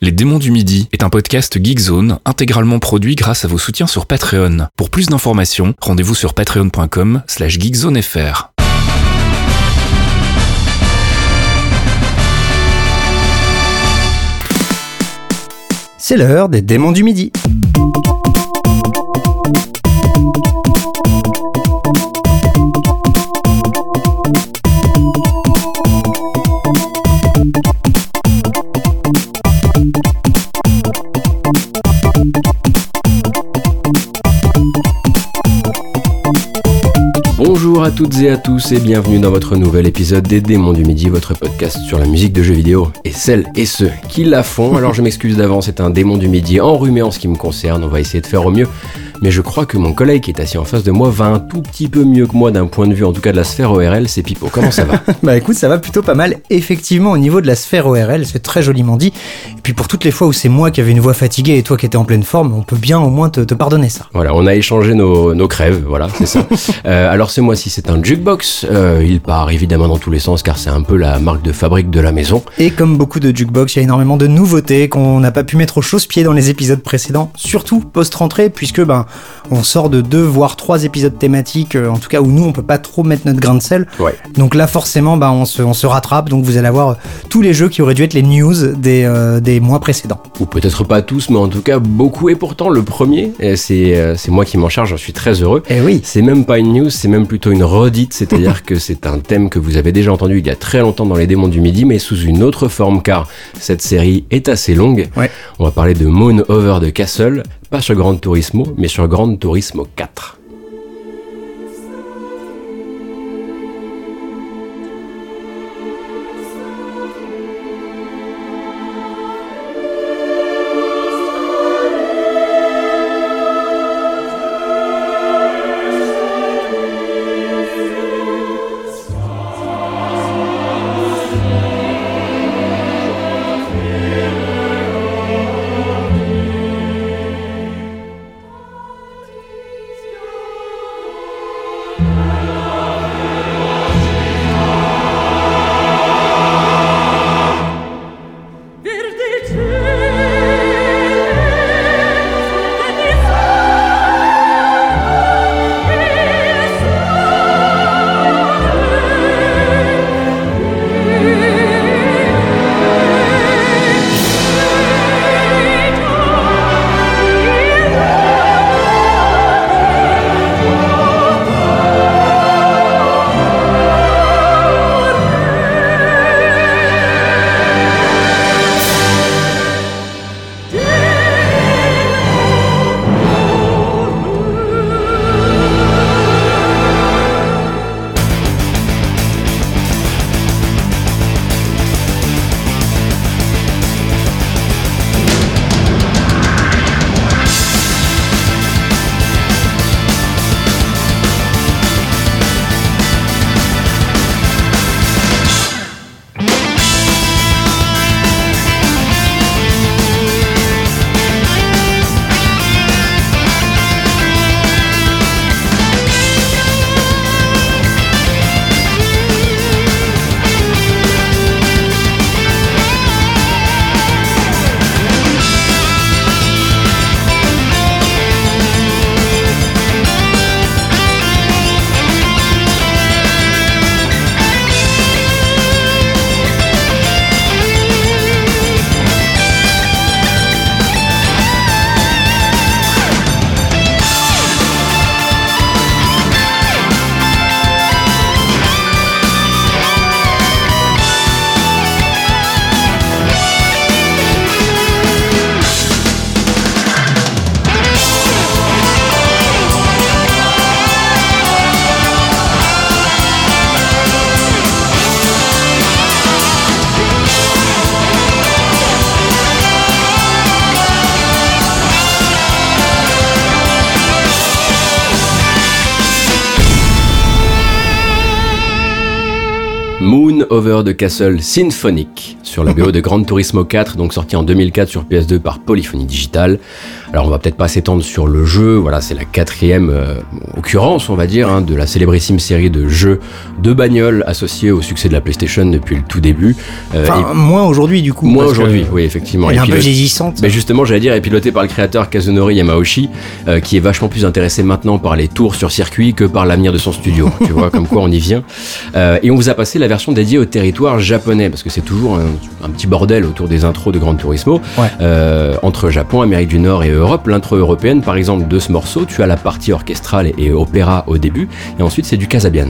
Les démons du midi est un podcast Geekzone intégralement produit grâce à vos soutiens sur Patreon. Pour plus d'informations, rendez-vous sur patreon.com slash geekzonefr. C'est l'heure des démons du midi. Bonjour à toutes et à tous et bienvenue dans votre nouvel épisode des Démons du Midi, votre podcast sur la musique de jeux vidéo et celles et ceux qui la font. Alors je m'excuse d'avance, c'est un Démon du Midi enrhumé en ce qui me concerne, on va essayer de faire au mieux mais je crois que mon collègue qui est assis en face de moi va un tout petit peu mieux que moi d'un point de vue en tout cas de la sphère ORL, c'est Pipo. Comment ça va? Bah écoute, ça va plutôt pas mal. Effectivement, au niveau de la sphère ORL, c'est très joliment dit. Et puis pour toutes les fois où c'est moi qui avais une voix fatiguée et toi qui étais en pleine forme, on peut bien au moins te, te pardonner ça. Voilà, on a échangé nos, nos crèves, voilà, c'est ça. Euh, alors ce mois-ci c'est un jukebox, euh, il part évidemment dans tous les sens car c'est un peu la marque de fabrique de la maison. Et comme beaucoup de jukebox, il y a énormément de nouveautés qu'on n'a pas pu mettre au chausse-pied dans les épisodes précédents, surtout post-rentrée, puisque ben on sort de deux voire trois épisodes thématiques, euh, en tout cas où nous on peut pas trop mettre notre grain de sel. Ouais. Donc là forcément ben, on, se, on se rattrape, donc vous allez avoir euh, tous les jeux qui auraient dû être les news des, euh, des mois précédents. Ou peut-être pas tous, mais en tout cas beaucoup. Et pourtant le premier, c'est moi qui m'en charge, j'en suis très heureux. Eh oui. C'est même pas une news, c'est même plutôt une redite, c'est-à-dire que c'est un thème que vous avez déjà entendu il y a très longtemps dans les démons du midi, mais sous une autre forme, car cette série est assez longue. Ouais. On va parler de Moon Over the Castle, pas sur Gran Turismo, mais sur Gran Turismo 4. Over the Castle Symphonic sur la BO de Gran Turismo 4, donc sorti en 2004 sur PS2 par Polyphony Digital. Alors on va peut-être pas s'étendre sur le jeu, voilà, c'est la quatrième euh, occurrence, on va dire, hein, de la célébrissime série de jeux de bagnoles associés au succès de la PlayStation depuis le tout début. Euh, enfin, moins aujourd'hui du coup. Moins aujourd'hui, oui, effectivement. Elle est un peu vieillissante. Mais justement, j'allais dire, est piloté par le créateur Kazunori Yamauchi, euh, qui est vachement plus intéressé maintenant par les tours sur circuit que par l'avenir de son studio. tu vois, comme quoi on y vient. et on vous a passé la version dédiée au territoire japonais, parce que c'est toujours un, petit bordel autour des intros de Gran Turismo, entre Japon, Amérique du Nord et L'intro européenne par exemple de ce morceau, tu as la partie orchestrale et opéra au début, et ensuite c'est du Casabian.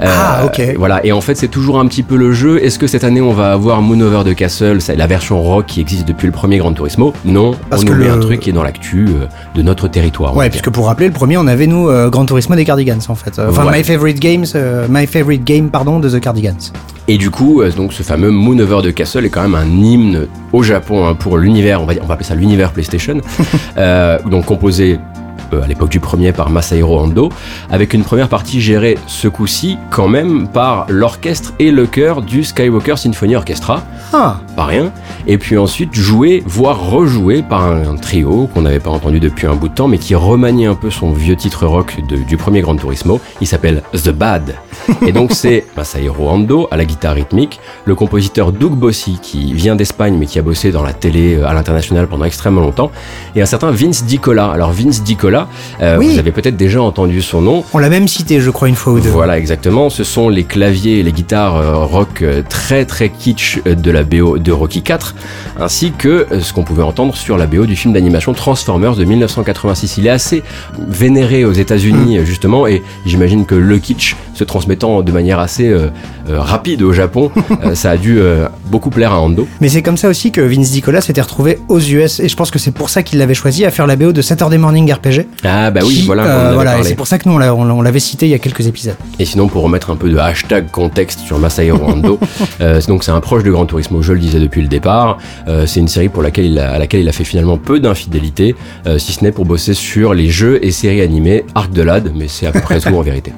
Euh, ah, ok. Voilà, et en fait, c'est toujours un petit peu le jeu. Est-ce que cette année, on va avoir Moon Over the Castle, c'est la version rock qui existe depuis le premier Gran Turismo? Non, Parce on que nous met un truc qui est dans l'actu euh, de notre territoire. Ouais, puisque pour rappeler, le premier, on avait nous euh, Gran Turismo des Cardigans en fait. Enfin, My Favorite Games, My Favorite Game, pardon, de The Cardigans. Et du coup, donc ce fameux Moon Over the Castle est quand même un hymne au Japon hein, pour l'univers, on va, on va appeler ça l'univers PlayStation, donc composé à l'époque du premier par Masahiro Ando, avec une première partie gérée ce coup-ci quand même par l'orchestre et le chœur du Skywalker Symphony Orchestra. Ah. Pas rien. Et puis ensuite joué, voire rejoué par un, trio qu'on n'avait pas entendu depuis un bout de temps, mais qui remanie un peu son vieux titre rock du premier Gran Turismo. Il s'appelle The Bad. Et donc c'est Masahiro Ando à la guitare rythmique, le compositeur Doug Bossy qui vient d'Espagne mais qui a bossé dans la télé euh, à l'international pendant extrêmement longtemps, et un certain Vince Dicola. Alors Vince Dicola, euh, vous avez peut-être déjà entendu son nom. On l'a même cité, je crois, une fois ou deux. Voilà, exactement. Ce sont les claviers et les guitares euh, rock très très kitsch de la BO de Rocky 4, ainsi que ce qu'on pouvait entendre sur la BO du film d'animation Transformers de 1986. Il est assez vénéré aux États-Unis mm. justement, et j'imagine que le kitsch se transmettant de manière assez rapide au Japon, ça a dû beaucoup plaire à Ando. Mais c'est comme ça aussi que Vince Dicola s'était retrouvé aux US, et je pense que c'est pour ça qu'il l'avait choisi à faire la BO de Saturday Morning RPG. Ah bah oui, voilà. Euh, voilà, et c'est pour ça que nous on l'avait cité il y a quelques épisodes. Et sinon, pour remettre un peu de hashtag contexte sur Masahiro Ando, euh, donc c'est un proche de Gran Turismo, je le disais depuis le départ. Euh, c'est une série pour laquelle il a, à laquelle il a fait finalement peu d'infidélité, si ce n'est pour bosser sur les jeux et séries animées Arc de Lad, mais c'est à peu près tout en vérité.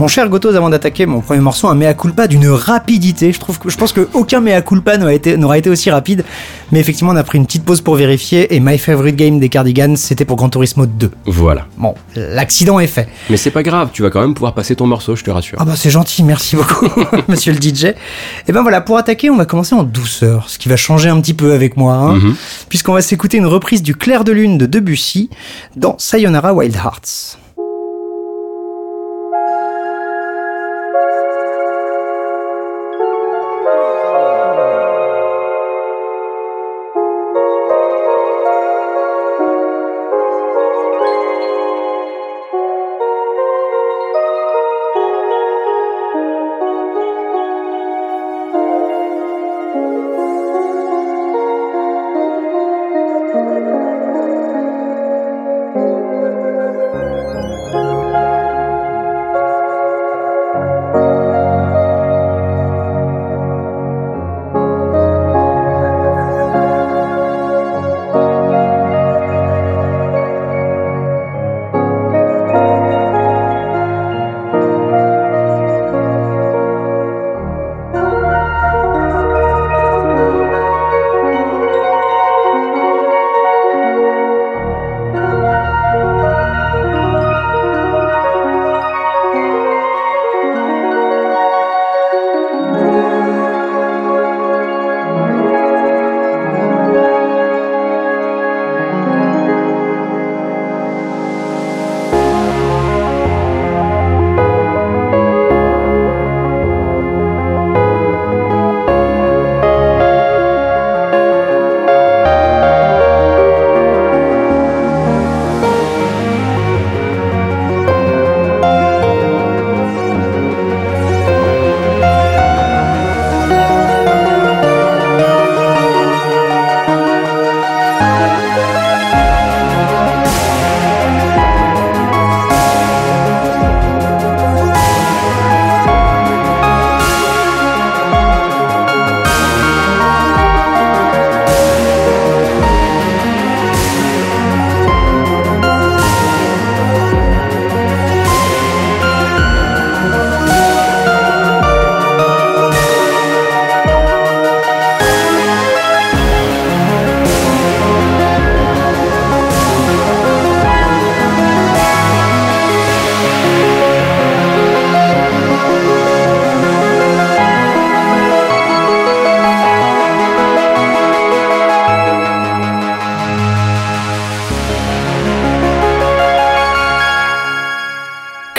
Mon cher Gotos, avant d'attaquer mon premier morceau, un mea culpa d'une rapidité. Je trouve que je pense qu'aucun mea culpa n'aura été, été aussi rapide. Mais effectivement, on a pris une petite pause pour vérifier. Et My Favorite Game des Cardigans, c'était pour Gran Turismo 2. Voilà. Bon, l'accident est fait. Mais c'est pas grave, tu vas quand même pouvoir passer ton morceau, je te rassure. Ah bah c'est gentil, merci beaucoup, monsieur le DJ. Et ben voilà, pour attaquer, on va commencer en douceur, ce qui va changer un petit peu avec moi, hein, mhm. puisqu'on va s'écouter une reprise du Clair de Lune de Debussy dans Sayonara Wild Hearts. Thank you.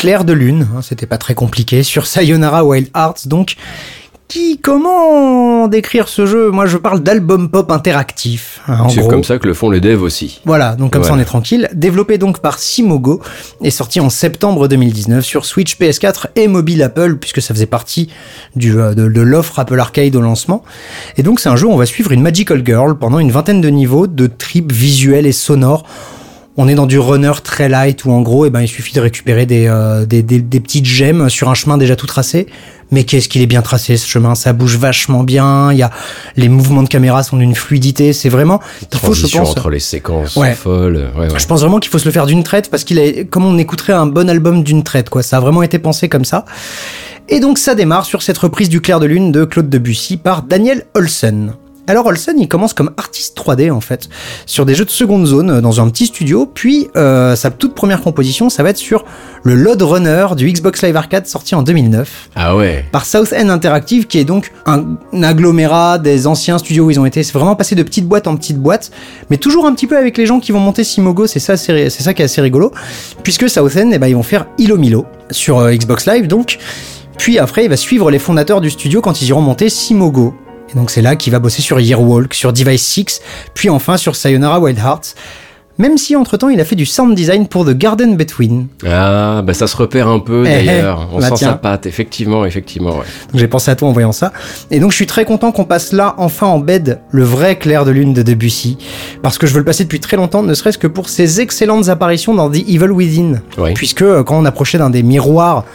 Clair de lune, hein, c'était pas très compliqué, sur Sayonara Wild Hearts donc qui, comment décrire ce jeu? Moi, je parle d'album pop interactif. Hein, c'est comme ça que le font les devs aussi. Voilà, donc comme ça on est tranquille. Développé donc par Simogo et sorti en septembre 2019 sur Switch, PS4 et mobile Apple, puisque ça faisait partie du, euh, de, de l'offre Apple Arcade au lancement. Et donc c'est un jeu où on va suivre une Magical Girl pendant une vingtaine de niveaux de trip visuels et sonores on est dans du runner très light où en gros, eh ben, il suffit de récupérer des, euh, des, des, des, petites gemmes sur un chemin déjà tout tracé. Mais qu'est-ce qu'il est bien tracé ce chemin? Ça bouge vachement bien. Il y a les mouvements de caméra sont d'une fluidité. C'est vraiment. Il faut, je pense, entre les séquences folles. Ouais, Je pense vraiment qu'il faut se le faire d'une traite parce qu'il est comme on écouterait un bon album d'une traite. Quoi, ça a vraiment été pensé comme ça. Et donc ça démarre sur cette reprise du Clair de Lune de Claude Debussy par Daniel Olsen. Alors Olsen, il commence comme artiste 3D en fait, sur des jeux de seconde zone euh, dans un petit studio, puis euh, sa toute première composition, ça va être sur le Load Runner du Xbox Live Arcade sorti en 2009. Ah ouais. Par South End Interactive, qui est donc un, agglomérat des anciens studios où ils ont été. C'est vraiment passé de petite boîte en petite boîte, mais toujours un petit peu avec les gens qui vont monter Simogo. C'est ça, c'est ça qui est assez rigolo, puisque South End, eh ben, ils vont faire Ilo Milo sur euh, Xbox Live, donc. Puis après, il va suivre les fondateurs du studio quand ils iront monter Simogo. Et donc c'est là qu'il va bosser sur Yearwalk, sur Device 6, puis enfin sur Sayonara Wild Hearts. Même si entre-temps il a fait du sound design pour The Garden Between. Ah, bah ça se repère un peu eh, d'ailleurs. On bah sent sa patte, effectivement, effectivement. Ouais. J'ai pensé à toi en voyant ça. Et donc je suis très content qu'on passe là enfin en bed le vrai clair de lune de Debussy. Parce que je veux le passer depuis très longtemps, ne serait-ce que pour ses excellentes apparitions dans The Evil Within. Puisque euh, quand on approchait d'un des miroirs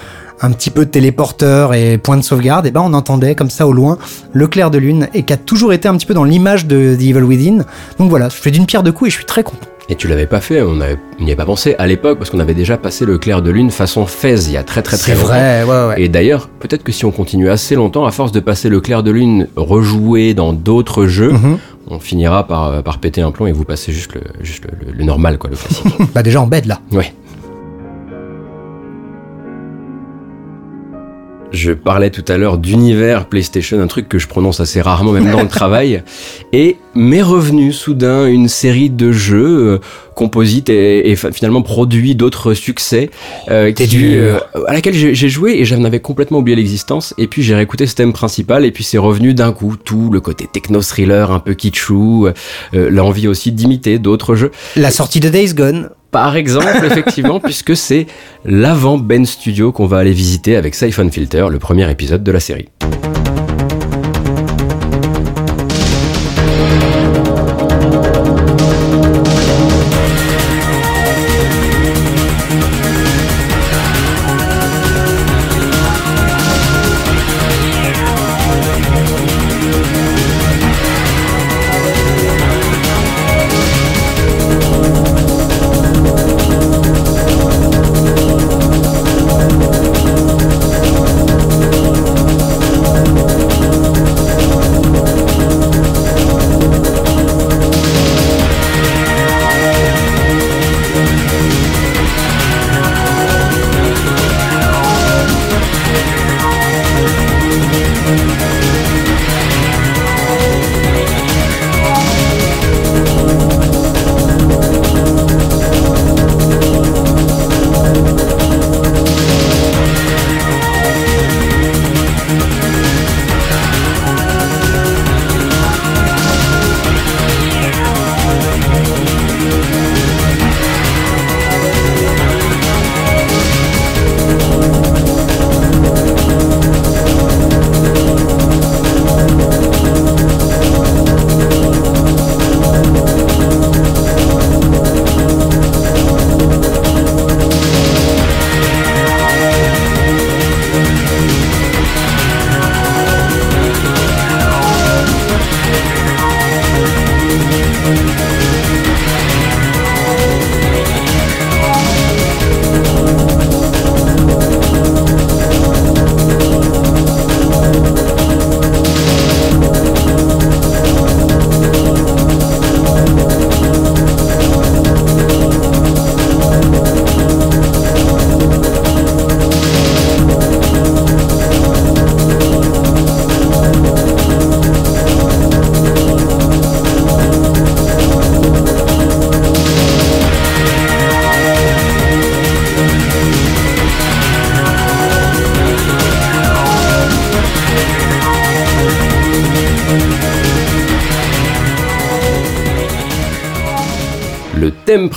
un petit peu de téléporteur et point de sauvegarde, et ben on entendait comme ça au loin le clair de lune et qui a toujours été un petit peu dans l'image de The Evil Within. Donc voilà, je fais d'une pierre deux coups et je suis très content. Et tu l'avais pas fait, on n'y avait pas pensé à l'époque parce qu'on avait déjà passé le clair de lune façon Fez il y a très très très longtemps. C'est vrai, ouais, ouais. Et d'ailleurs, peut-être que si on continue assez longtemps, à force de passer le clair de lune rejoué dans d'autres jeux, mhm. on finira par, par péter un plomb et vous passez juste le, juste le, normal, quoi, le classique. bah déjà en bed là. Ouais. Je parlais tout à l'heure d'univers PlayStation, un truc que je prononce assez rarement, même dans le travail. Et m'est revenu soudain une série de jeux euh, composites et, finalement produits d'autres succès euh, qui, euh, à laquelle j'ai joué et j'en avais complètement oublié l'existence. Et puis j'ai réécouté ce thème principal et puis c'est revenu d'un coup tout le côté techno thriller un peu kitschou, l'envie aussi d'imiter d'autres jeux. La sortie de Days Gone par exemple, effectivement, puisque c'est l'avant Ben Studio qu'on va aller visiter avec Siphon Filter, le premier épisode de la série.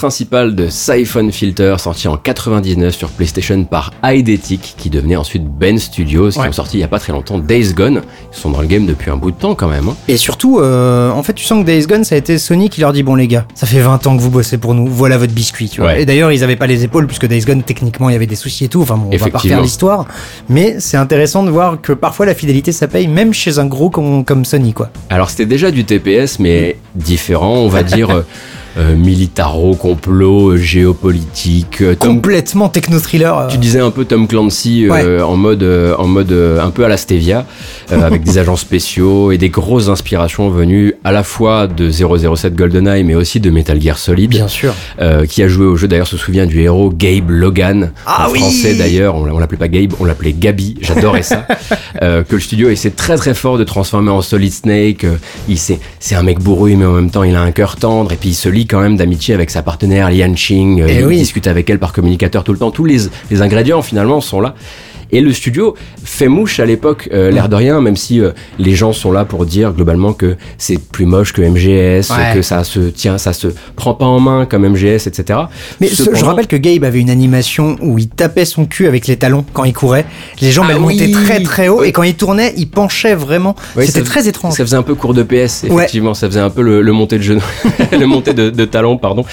Principal de Siphon Filter, sorti en 99 sur PlayStation par Eidetic, qui devenait ensuite Ben Studios, qui Ouais. ont sorti il y a pas très longtemps Days Gone. Ils sont dans le game depuis un bout de temps quand même. hein. Et surtout, euh, en fait, tu sens que Days Gone, ça a été Sony qui leur dit Bon, les gars, ça fait 20 ans que vous bossez pour nous, voilà votre biscuit. Tu vois. Ouais. Et d'ailleurs, ils avaient pas les épaules, puisque Days Gone, techniquement, il y avait des soucis et tout. Enfin, bon, on va pas refaire l'histoire. Mais c'est intéressant de voir que parfois la fidélité, ça paye, même chez un gros comme, comme Sony, quoi. Alors c'était déjà du TPS, mais différent, on va dire. euh, militaro, complot, euh, géopolitique. euh, Tom Complètement techno-thriller. Tu disais un peu Tom Clancy en mode, en mode un peu à la Stevia, avec des agents spéciaux et des grosses inspirations venues à la fois de 007 GoldenEye, mais aussi de Metal Gear Solid. Bien sûr. Qui a joué au jeu d'ailleurs se souvient du héros Gabe Logan Ah en oui français d'ailleurs on, on l'appelait pas Gabe on l'appelait Gabi j'adorais ça que le studio essaie très très fort de transformer en Solid Snake il sait c'est un mec bourru mais en même temps il a un cœur tendre et puis il se lie quand même d'amitié avec sa partenaire Lian Ching Euh, Eh il oui. discute avec elle par communicateur tout le temps tous les, les ingrédients finalement sont là et le studio fait mouche à l'époque, euh, l'air de rien, même si euh, les gens sont là pour dire globalement que c'est plus moche que MGS, Ouais. que ça se tient, ça se prend pas en main comme MGS, etc. Mais je rappelle que Gabe avait une animation où il tapait son cul avec les talons quand il courait. Les jambes, Ah elles montaient très très haut Oui. et quand il tournait, il penchait vraiment. Oui, C'était très étrange. Ça faisait un peu cours de PS, Ouais. effectivement. Ça faisait un peu le, le monté de genou, le monté de, de talon, pardon.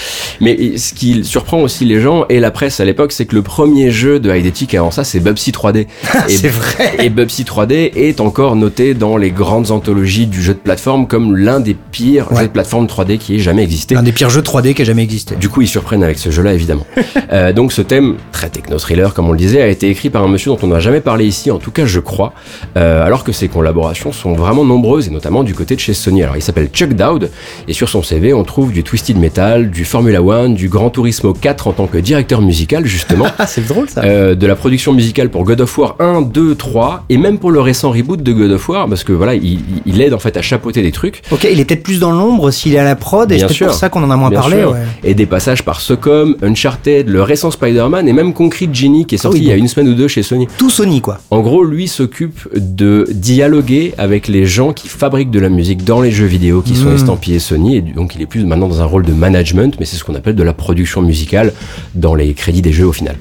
Mais ce qui surprend aussi les gens et la presse à l'époque, c'est que le premier jeu de Eidetic avant ça, c'est Bubsy 3D. et, C'est vrai. et Bubsy 3D est encore noté dans les grandes anthologies du jeu de plateforme comme l'un des pires Ouais. jeux de plateforme 3D qui ait jamais existé. L'un des pires jeux 3D qui a jamais existé. Du coup, ils surprennent avec ce jeu-là, évidemment. Euh, donc, ce thème, très techno-thriller, comme on le disait, a été écrit par un monsieur dont on n'a jamais parlé ici, en tout cas, je crois, euh, alors que ses collaborations sont vraiment nombreuses, et notamment du côté de chez Sony. Alors, il s'appelle Chuck Dowd, et sur son CV, on trouve du Twisted Metal, du Formula One, du Gran Turismo 4 en tant que directeur musical, justement. Ah, c'est drôle ça. Euh, de la production musicale pour God of War 1, 2, 3 et même pour le récent reboot de God of War parce que voilà il, il aide en fait à chapeauter des trucs Ok, il est peut-être plus dans l'ombre s'il est à la prod et c'est pour ça qu'on en a moins Bien parlé. ouais. Et des passages par Socom, Uncharted, le récent Spider-Man et même Concrete Genie qui est sorti Ah oui, il y a une semaine ou deux chez Sony. Tout Sony quoi. En gros, lui s'occupe de dialoguer avec les gens qui fabriquent de la musique dans les jeux vidéo qui sont Mm. estampillés Sony et donc il est plus maintenant dans un rôle de management mais c'est ce qu'on appelle de la production musicale dans les crédits des jeux au final.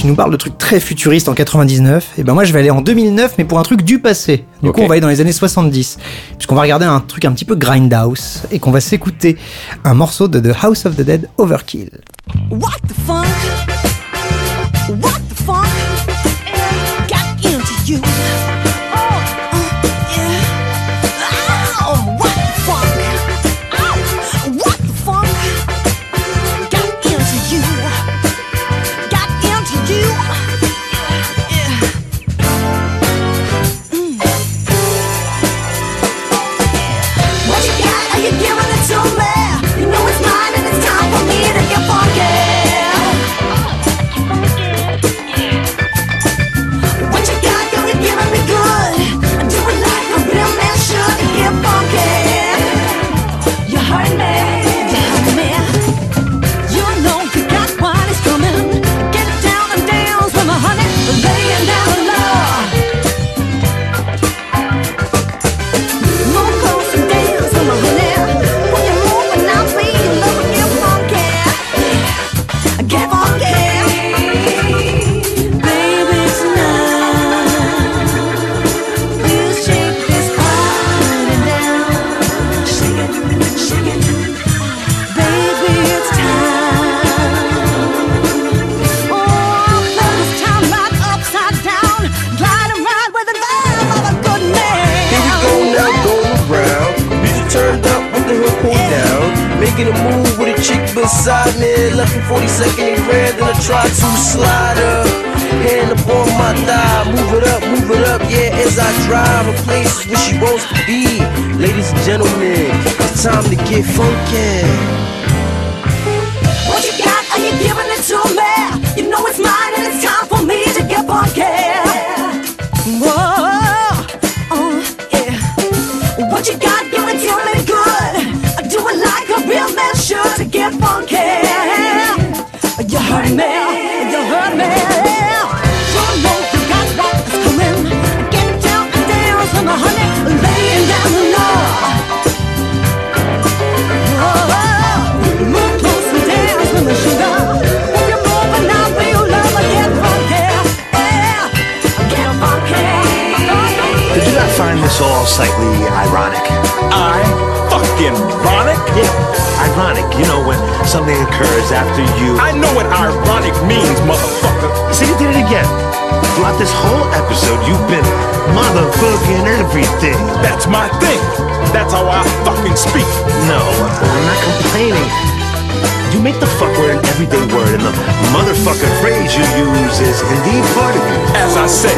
Tu nous parles de trucs très futuristes en 99. Et ben moi je vais aller en 2009 mais pour un truc du passé. Du coup on va aller dans les années 70 puisqu'on va regarder un truc un petit peu grindhouse et qu'on va s'écouter un morceau de The House of the Dead Overkill. What the? What time to get funky. Indeed of you. As I say,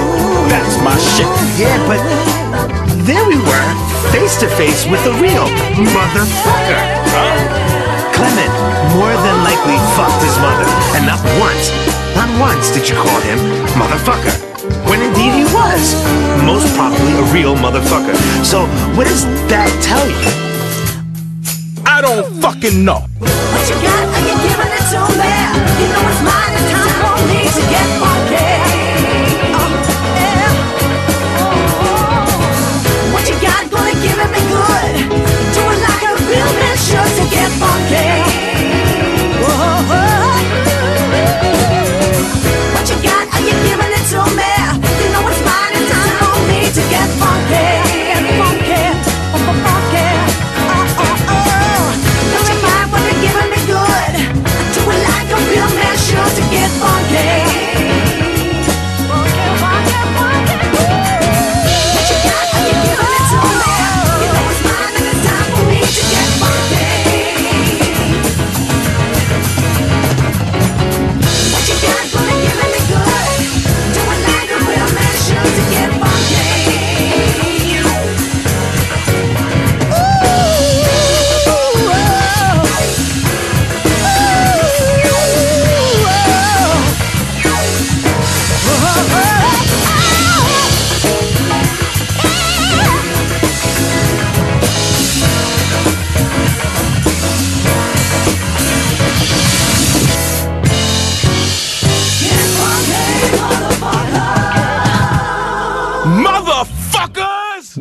that's my shit. Yeah, but there we were, face to face with the real motherfucker. Huh? Clement more than likely fucked his mother, and not once, not once did you call him motherfucker. When indeed he was, most probably a real motherfucker. So, what does that tell you? I don't fucking know.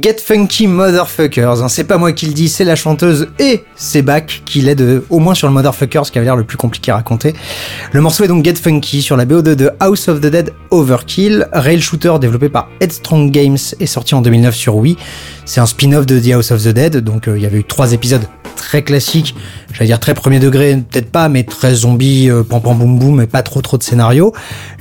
Get Funky Motherfuckers, hein, c'est pas moi qui le dis, c'est la chanteuse et c'est Bach qui l'aide euh, au moins sur le Motherfuckers qui avait l'air le plus compliqué à raconter. Le morceau est donc Get Funky sur la BO2 de House of the Dead Overkill, rail shooter développé par Headstrong Games et sorti en 2009 sur Wii. C'est un spin-off de The House of the Dead, donc euh, il y avait eu trois épisodes très classiques, j'allais dire très premier degré, peut-être pas, mais très zombie, euh, pam pam boum boum, et pas trop trop de scénario.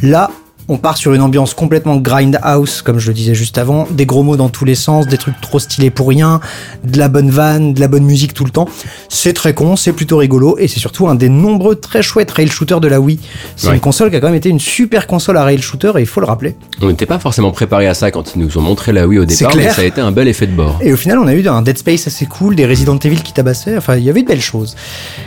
Là, on part sur une ambiance complètement grindhouse, comme je le disais juste avant, des gros mots dans tous les sens, des trucs trop stylés pour rien, de la bonne vanne, de la bonne musique tout le temps. C'est très con, c'est plutôt rigolo, et c'est surtout un des nombreux très chouettes rail shooters de la Wii. C'est Ouais. une console qui a quand même été une super console à rail shooter, et il faut le rappeler. On n'était pas forcément préparé à ça quand ils nous ont montré la Wii au départ, mais ça a été un bel effet de bord. Et au final, on a eu un Dead Space assez cool, des Resident Evil qui tabassaient, enfin, il y avait de belles choses.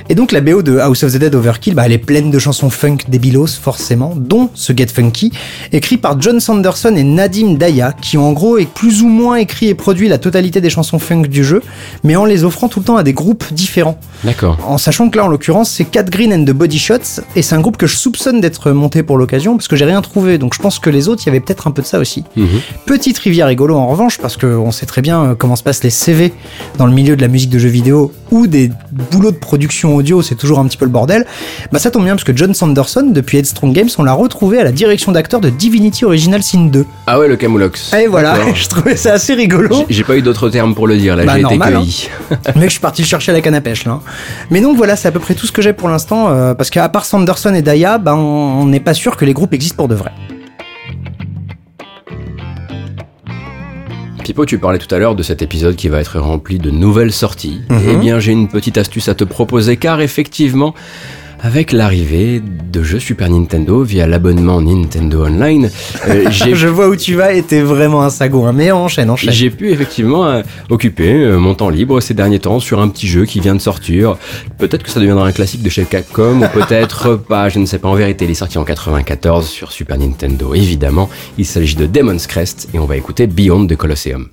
Et donc, la BO de House of the Dead Overkill, bah, elle est pleine de chansons funk débilos, forcément, dont ce Get Funky, écrit par John Sanderson et Nadim Daya, qui ont en gros et plus ou moins écrit et produit la totalité des chansons funk du jeu, mais en les offrant tout le temps à des groupes différents. D'accord. En sachant que là, en l'occurrence, c'est Cat Green and the Body Shots, et c'est un groupe que je soupçonne d'être monté pour l'occasion, parce que j'ai rien trouvé, donc je pense que les autres, il y avait peut-être un peu de ça aussi. Mhm. Petite rivière rigolo en revanche, parce qu'on sait très bien euh, comment se passent les CV dans le milieu de la musique de jeux vidéo ou des boulots de production audio, c'est toujours un petit peu le bordel. Bah ça tombe bien parce que John Sanderson, depuis Headstrong Games, on l'a retrouvé à la direction de Divinity Original Sin 2. Ah ouais, le Camoulox. Et voilà, je trouvais ça assez rigolo. J'ai- pas eu d'autres termes pour le dire, là, Bah, j'ai été cueilli. Mais je suis parti chercher à la canne à pêche là. hein. Mais donc voilà, c'est à peu près tout ce que j'ai pour l'instant, euh, parce qu'à part Sanderson et Daya, bah, on n'est pas sûr que les groupes existent pour de vrai. Pipo, tu parlais tout à l'heure de cet épisode qui va être rempli de nouvelles sorties. Mhm. Eh bien, j'ai une petite astuce à te proposer, car effectivement, avec l'arrivée de jeux Super Nintendo via l'abonnement Nintendo Online, euh, j'ai Je vois où tu vas et t'es vraiment un sago, hein. mais enchaîne, enchaîne. J'ai pu effectivement euh, occuper euh, mon temps libre ces derniers temps sur un petit jeu qui vient de sortir. Peut-être que ça deviendra un classique de chez Capcom ou peut-être pas, je ne sais pas. En vérité, il est sorti en 94 sur Super Nintendo. Évidemment, il s'agit de Demon's Crest et on va écouter Beyond the Colosseum.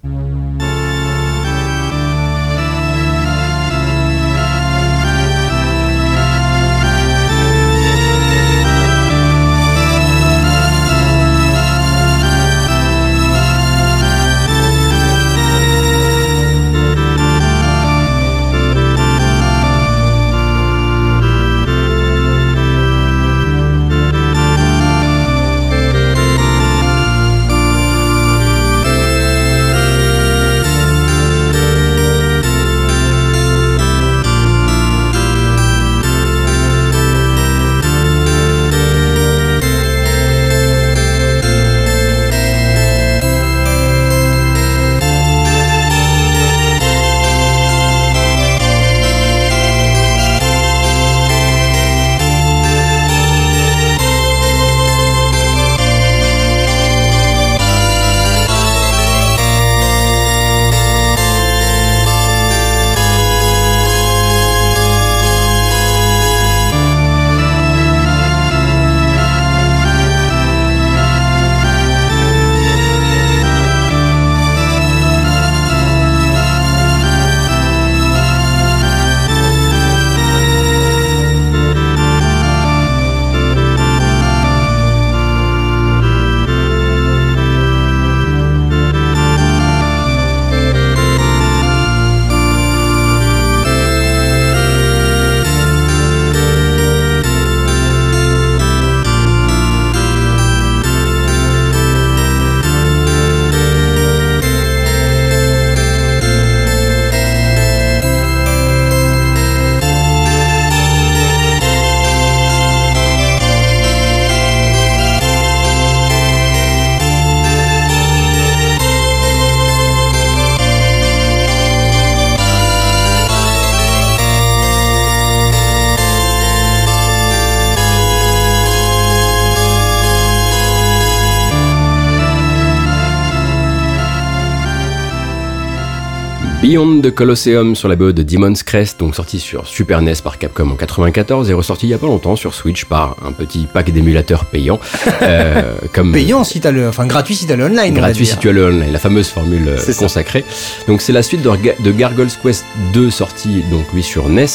Beyond the Colosseum sur la BO de Demon's Crest, donc sorti sur Super NES par Capcom en 94 et ressorti il y a pas longtemps sur Switch par un petit pack d'émulateurs payants. euh, comme Payant si t'as le, enfin gratuit si t'as le online. gratuit si tu as le online, la fameuse formule euh, ça. consacrée. Donc c'est la suite de, de Gargoyle's Quest 2 sorti donc lui sur NES,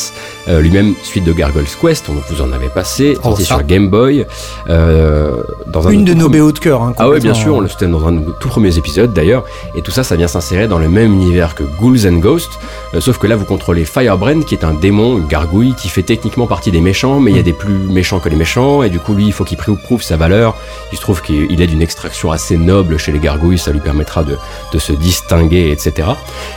euh, lui-même suite de Gargoyle's Quest, on vous en avez passé, Oh, sorti sur Game Boy. euh, dans un Une de nos BO de cœur. hein, ah ouais, bien sûr, on le c'était dans un de nos tout premiers épisodes d'ailleurs, et tout ça, ça vient s'insérer dans le même univers que Ghouls and Ghosts, euh, sauf que là, vous contrôlez Firebrand, qui est un démon, une gargouille, qui fait techniquement partie des méchants, mais il y a des plus méchants que les méchants, et du coup, lui, il faut qu'il prou- prouve sa valeur. Il se trouve qu'il est d'une extraction assez noble chez les gargouilles, ça lui permettra de, de se distinguer, etc.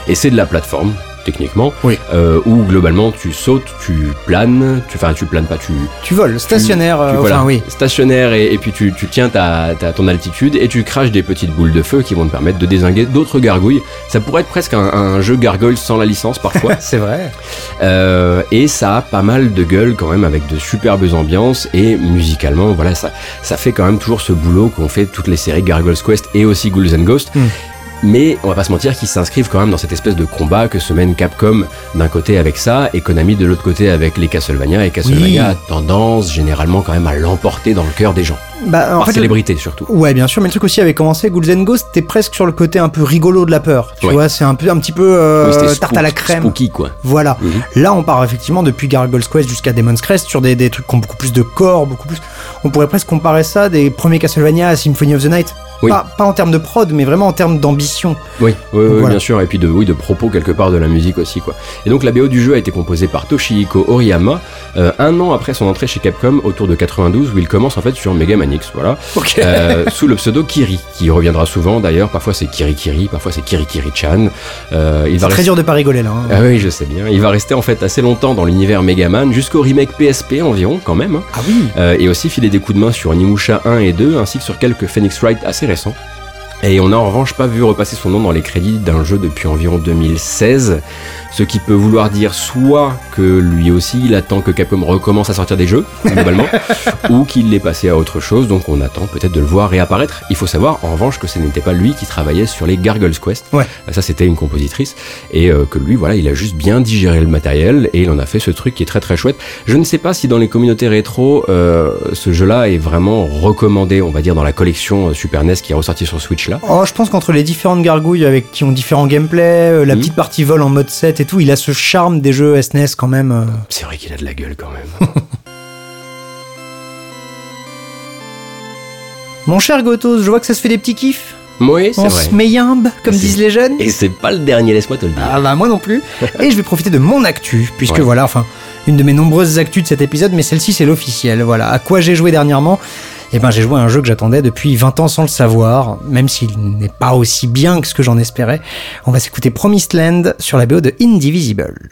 Et c'est de la plateforme. Techniquement, Oui. euh, où globalement tu sautes, tu planes, tu, enfin tu planes pas, tu, Tu voles, stationnaire. tu- euh, voilà, Enfin oui. stationnaire et, et puis tu, tu tiens ta, ta- ton altitude et tu craches des petites boules de feu qui vont te permettre de désinguer d'autres gargouilles. Ça pourrait être presque un, un jeu gargoyle sans la licence parfois. C'est vrai. Euh, et ça a pas mal de gueule quand même avec de superbes ambiances et musicalement voilà ça, ça fait quand même toujours ce boulot qu'ont fait toutes les séries Gargoyle's Quest et aussi Ghouls and Ghosts. Mm. Mais on va pas se mentir qu'ils s'inscrivent quand même dans cette espèce de combat que se mène Capcom d'un côté avec ça et Konami de l'autre côté avec les Castlevania et Castlevania Oui. a tendance généralement quand même à l'emporter dans le cœur des gens. Bah, en Par fait, le- célébrité surtout. Ouais, bien sûr, mais le truc aussi avait commencé, Ghouls and Ghosts, t'es presque sur le côté un peu rigolo de la peur. Tu Ouais. vois, c'est un, peu, un petit peu euh, Oui, c'était tarte à la spook- crème. Spooky quoi. Voilà. Mhm. Là, on part effectivement depuis Gargoyle's Quest jusqu'à Demon's Crest sur des, des trucs qui ont beaucoup plus de corps, beaucoup plus. On pourrait presque comparer ça des premiers Castlevania à Symphony of the Night. Oui. Pas, pas en termes de prod, mais vraiment en termes d'ambition. Oui, oui, oui, Voilà. bien sûr, et puis de, oui, de propos quelque part de la musique aussi quoi. Et donc la BO du jeu a été composée par Toshihiko Oriyama euh, un an après son entrée chez Capcom autour de 92 où il commence en fait sur Mega Man Voilà, Euh, sous le pseudo Kiri, qui reviendra souvent d'ailleurs. Parfois c'est Kiri Kiri, parfois c'est Kiri Kiri Chan. Euh, il va très rester- dur de pas rigoler là. hein. Ah oui, je sais bien. Il va rester en fait assez longtemps dans l'univers Megaman jusqu'au remake PSP environ quand même. hein. Ah oui Euh, et aussi filer des coups de main sur Nimusha 1 et 2 ainsi que sur quelques Phoenix Wright assez récents. Et on n'a en revanche pas vu repasser son nom dans les crédits d'un jeu depuis environ 2016, ce qui peut vouloir dire soit que lui aussi il attend que Capcom recommence à sortir des jeux, globalement, ou qu'il est passé à autre chose, donc on attend peut-être de le voir réapparaître. Il faut savoir en revanche que ce n'était pas lui qui travaillait sur les Gargoyle's Quest, Ouais. ça c'était une compositrice, et euh, que lui voilà il a juste bien digéré le matériel et il en a fait ce truc qui est très très chouette. Je ne sais pas si dans les communautés rétro euh, ce jeu-là est vraiment recommandé, on va dire dans la collection euh, Super NES qui est ressortie sur Switch là. Oh, je pense qu'entre les différentes gargouilles avec qui ont différents gameplays, euh, la Mhm. petite partie vol en mode 7 et tout, il a ce charme des jeux SNES quand même. euh. C'est vrai qu'il a de la gueule quand même. Mon cher Gotos, je vois que ça se fait des petits kiffs. oui, c'est On vrai. se méimbe, comme disent les jeunes. Et c'est pas le dernier, laisse-moi te le dire. Ah bah moi non plus. Et je vais profiter de mon actu, puisque Ouais. voilà, enfin, une de mes nombreuses actus de cet épisode, mais celle-ci c'est l'officiel. Voilà, à quoi j'ai joué dernièrement? Eh ben j'ai joué à un jeu que j'attendais depuis 20 ans sans le savoir, même s'il n'est pas aussi bien que ce que j'en espérais. On va s'écouter Promised Land sur la BO de Indivisible.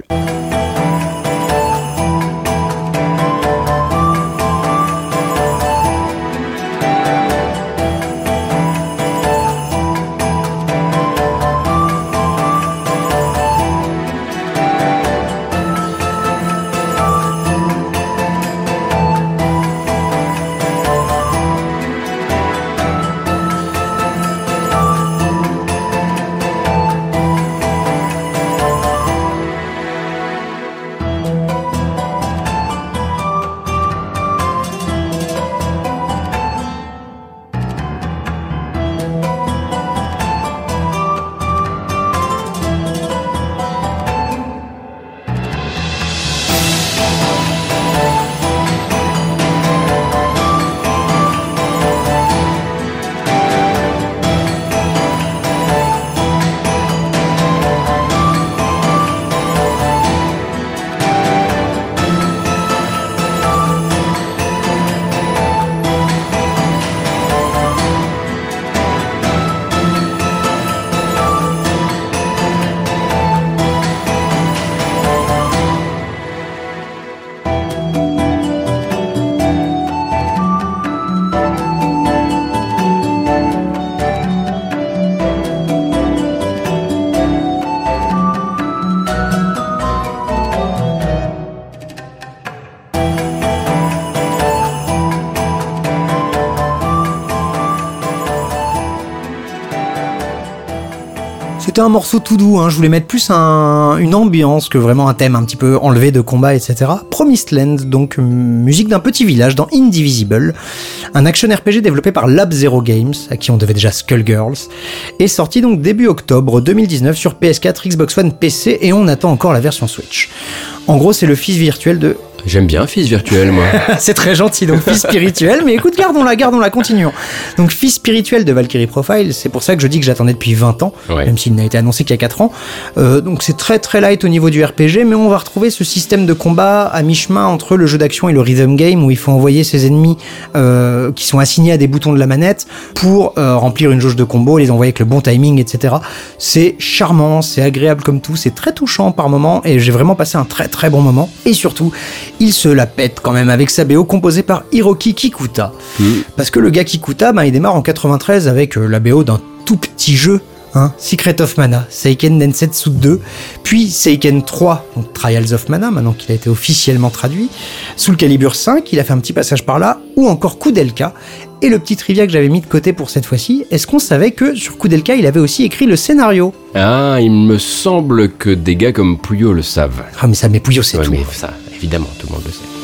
Un morceau tout doux, hein. je voulais mettre plus un- une ambiance que vraiment un thème un petit peu enlevé de combat, etc. Promised Land, donc euh, musique d'un petit village dans Indivisible, un action RPG développé par Lab Zero Games, à qui on devait déjà Skullgirls, est sorti donc début octobre 2019 sur PS4, Xbox One, PC, et on attend encore la version Switch. En gros, c'est le fils virtuel de J'aime bien Fils Virtuel, moi. c'est très gentil, donc fils spirituel, mais écoute, gardons-la, gardons-la, continuons. Donc fils spirituel de Valkyrie Profile, c'est pour ça que je dis que j'attendais depuis 20 ans, Ouais. même s'il n'a été annoncé qu'il y a 4 ans. Euh, donc c'est très très light au niveau du RPG, mais on va retrouver ce système de combat à mi-chemin entre le jeu d'action et le rhythm game, où il faut envoyer ses ennemis euh, qui sont assignés à des boutons de la manette pour euh, remplir une jauge de combo, les envoyer avec le bon timing, etc. C'est charmant, c'est agréable comme tout, c'est très touchant par moment, et j'ai vraiment passé un très très bon moment. Et surtout, il se la pète quand même avec sa BO composée par Hiroki Kikuta. Parce que le gars Kikuta, ben, il démarre en 93 avec euh, la BO d'un tout petit jeu. Hein, Secret of Mana, Seiken Densetsu 2, puis Seiken 3, donc Trials of Mana, maintenant qu'il a été officiellement traduit, Soul Calibur 5, il a fait un petit passage par là, ou encore Kudelka. Et le petit trivia que j'avais mis de côté pour cette fois-ci, est-ce qu'on savait que sur Kudelka, il avait aussi écrit le scénario? Ah, il me semble que des gars comme Puyo le savent. Ah mais ça, mais Puyo, c'est Ouais, tout. mais ça, évidemment, tout le monde le sait.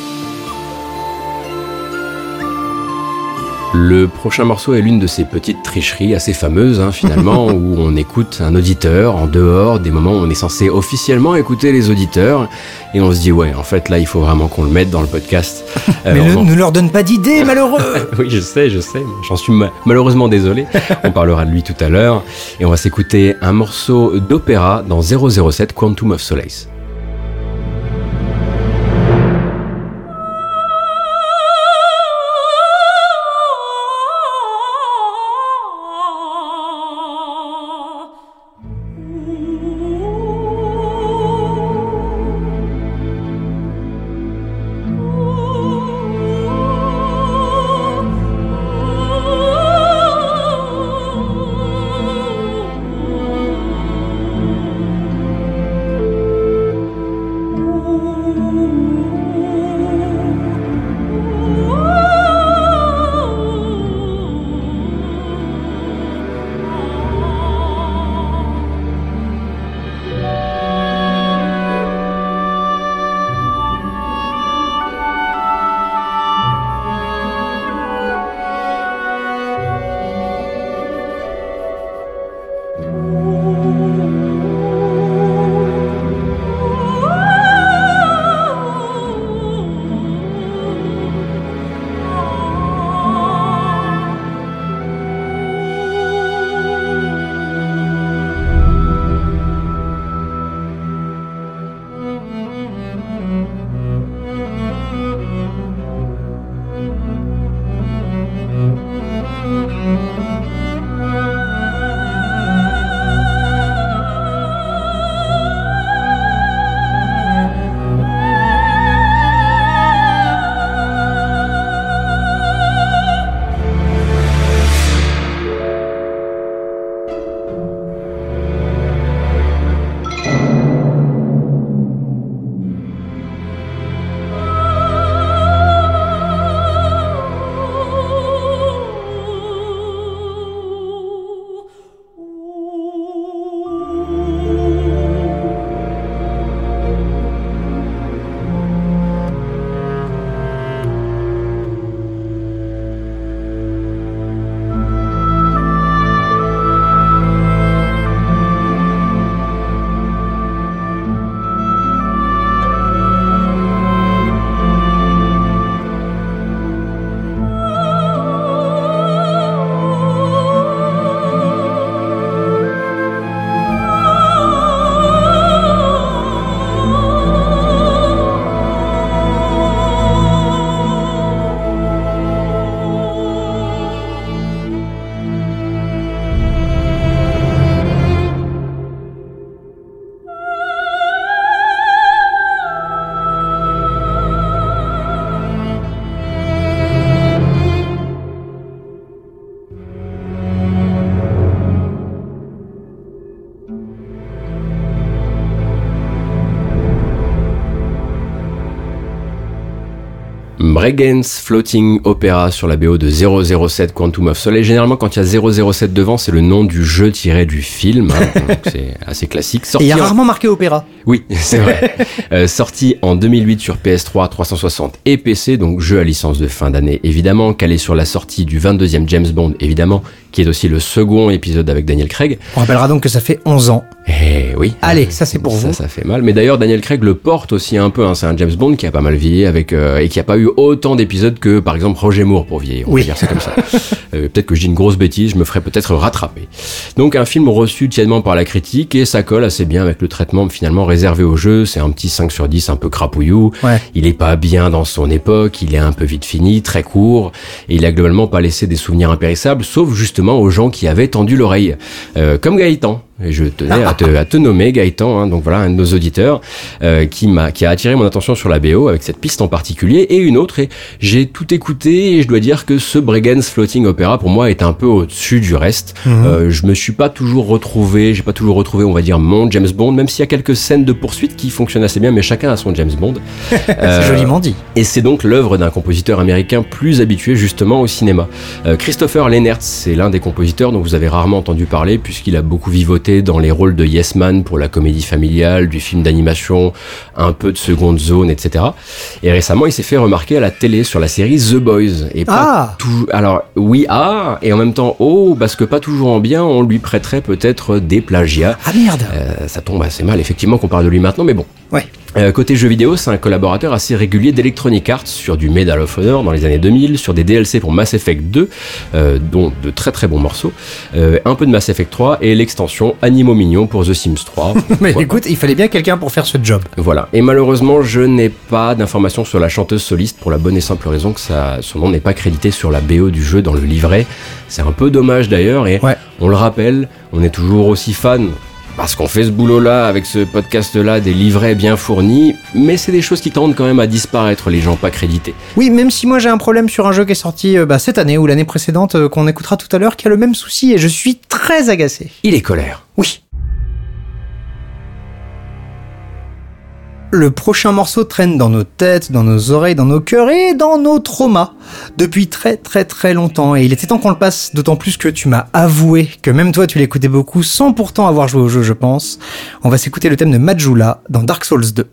Le prochain morceau est l'une de ces petites tricheries assez fameuses, hein, finalement, où on écoute un auditeur en dehors des moments où on est censé officiellement écouter les auditeurs, et on se dit, ouais, en fait, là, il faut vraiment qu'on le mette dans le podcast. Mais ne, ne leur donne pas d'idées, malheureux Oui, je sais, je sais. J'en suis ma- malheureusement désolé. On parlera de lui tout à l'heure. Et on va s'écouter un morceau d'opéra dans 007 Quantum of Solace. Bregenz Floating Opera sur la BO de 007 Quantum of Soleil. Généralement, quand il y a 007 devant, c'est le nom du jeu tiré du film. hein. Donc, c'est assez classique. Et il Sorti y a en- rarement marqué opéra. Oui, c'est vrai. Euh, sorti en 2008 sur PS3, 360 et PC, donc jeu à licence de fin d'année évidemment, calé sur la sortie du 22e James Bond évidemment, qui est aussi le second épisode avec Daniel Craig. On rappellera donc que ça fait 11 ans. Eh oui. Allez, ça c'est pour ça, vous. Ça fait mal. Mais d'ailleurs, Daniel Craig le porte aussi un peu. hein. C'est un James Bond qui a pas mal vieilli avec euh, et qui a pas eu autant d'épisodes que par exemple Roger Moore pour vieillir. On Oui. va dire ça comme ça. Euh, peut-être que je dis une grosse bêtise, je me ferai peut-être rattraper. Donc un film reçu tièdement par la critique et ça colle assez bien avec le traitement finalement réservé au jeu. C'est un petit 5 sur 10 un peu crapouillou. Ouais. Il est pas bien dans son époque, il est un peu vite fini, très court, et il a globalement pas laissé des souvenirs impérissables, sauf justement aux gens qui avaient tendu l'oreille, Euh, comme Gaëtan. Et je tenais à te, à te nommer Gaëtan, hein, donc voilà un de nos auditeurs euh, qui m'a qui a attiré mon attention sur la BO avec cette piste en particulier et une autre et j'ai tout écouté et je dois dire que ce Bregenz Floating Opera pour moi est un peu au-dessus du reste. Euh, je me suis pas toujours retrouvé, j'ai pas toujours retrouvé on va dire mon James Bond, même s'il y a quelques scènes de poursuite qui fonctionnent assez bien, mais chacun a son James Bond. C'est Euh, joliment dit. et c'est donc l'œuvre d'un compositeur américain plus habitué justement au cinéma. Euh, Christopher Lennertz, c'est l'un des compositeurs dont vous avez rarement entendu parler puisqu'il a beaucoup vivoté dans les rôles de Yes Man pour la comédie familiale, du film d'animation, un peu de seconde zone, etc. Et récemment, il s'est fait remarquer à la télé sur la série The Boys. Et pas Ah tout, alors oui, ah, et en même temps, oh, parce que pas toujours en bien, on lui prêterait peut-être des plagiats. Ah merde Euh, ça tombe assez mal, effectivement, qu'on parle de lui maintenant, mais bon. Ouais. Euh, côté jeux vidéo, c'est un collaborateur assez régulier d'Electronic Arts sur du Medal of Honor dans les années 2000, sur des DLC pour Mass Effect 2, euh, dont de très très bons morceaux, euh, un peu de Mass Effect 3 et l'extension Animaux Mignons pour The Sims 3. Mais écoute, il fallait bien quelqu'un pour faire ce job. Voilà. Et malheureusement, je n'ai pas d'informations sur la chanteuse soliste pour la bonne et simple raison que ça, son nom n'est pas crédité sur la BO du jeu dans le livret. C'est un peu dommage d'ailleurs et Ouais. on le rappelle, on est toujours aussi fan parce qu'on fait ce boulot-là avec ce podcast-là des livrets bien fournis, mais c'est des choses qui tendent quand même à disparaître, les gens pas crédités. Oui, même si moi j'ai un problème sur un jeu qui est sorti euh, bah, cette année ou l'année précédente, euh, qu'on écoutera tout à l'heure, qui a le même souci et je suis très agacé. Il est colère. Oui. Le prochain morceau traîne dans nos têtes, dans nos oreilles, dans nos cœurs et dans nos traumas depuis très très très longtemps. Et il était temps qu'on le passe, d'autant plus que tu m'as avoué que même toi tu l'écoutais beaucoup sans pourtant avoir joué au jeu, je pense. On va s'écouter le thème de Majula dans Dark Souls 2.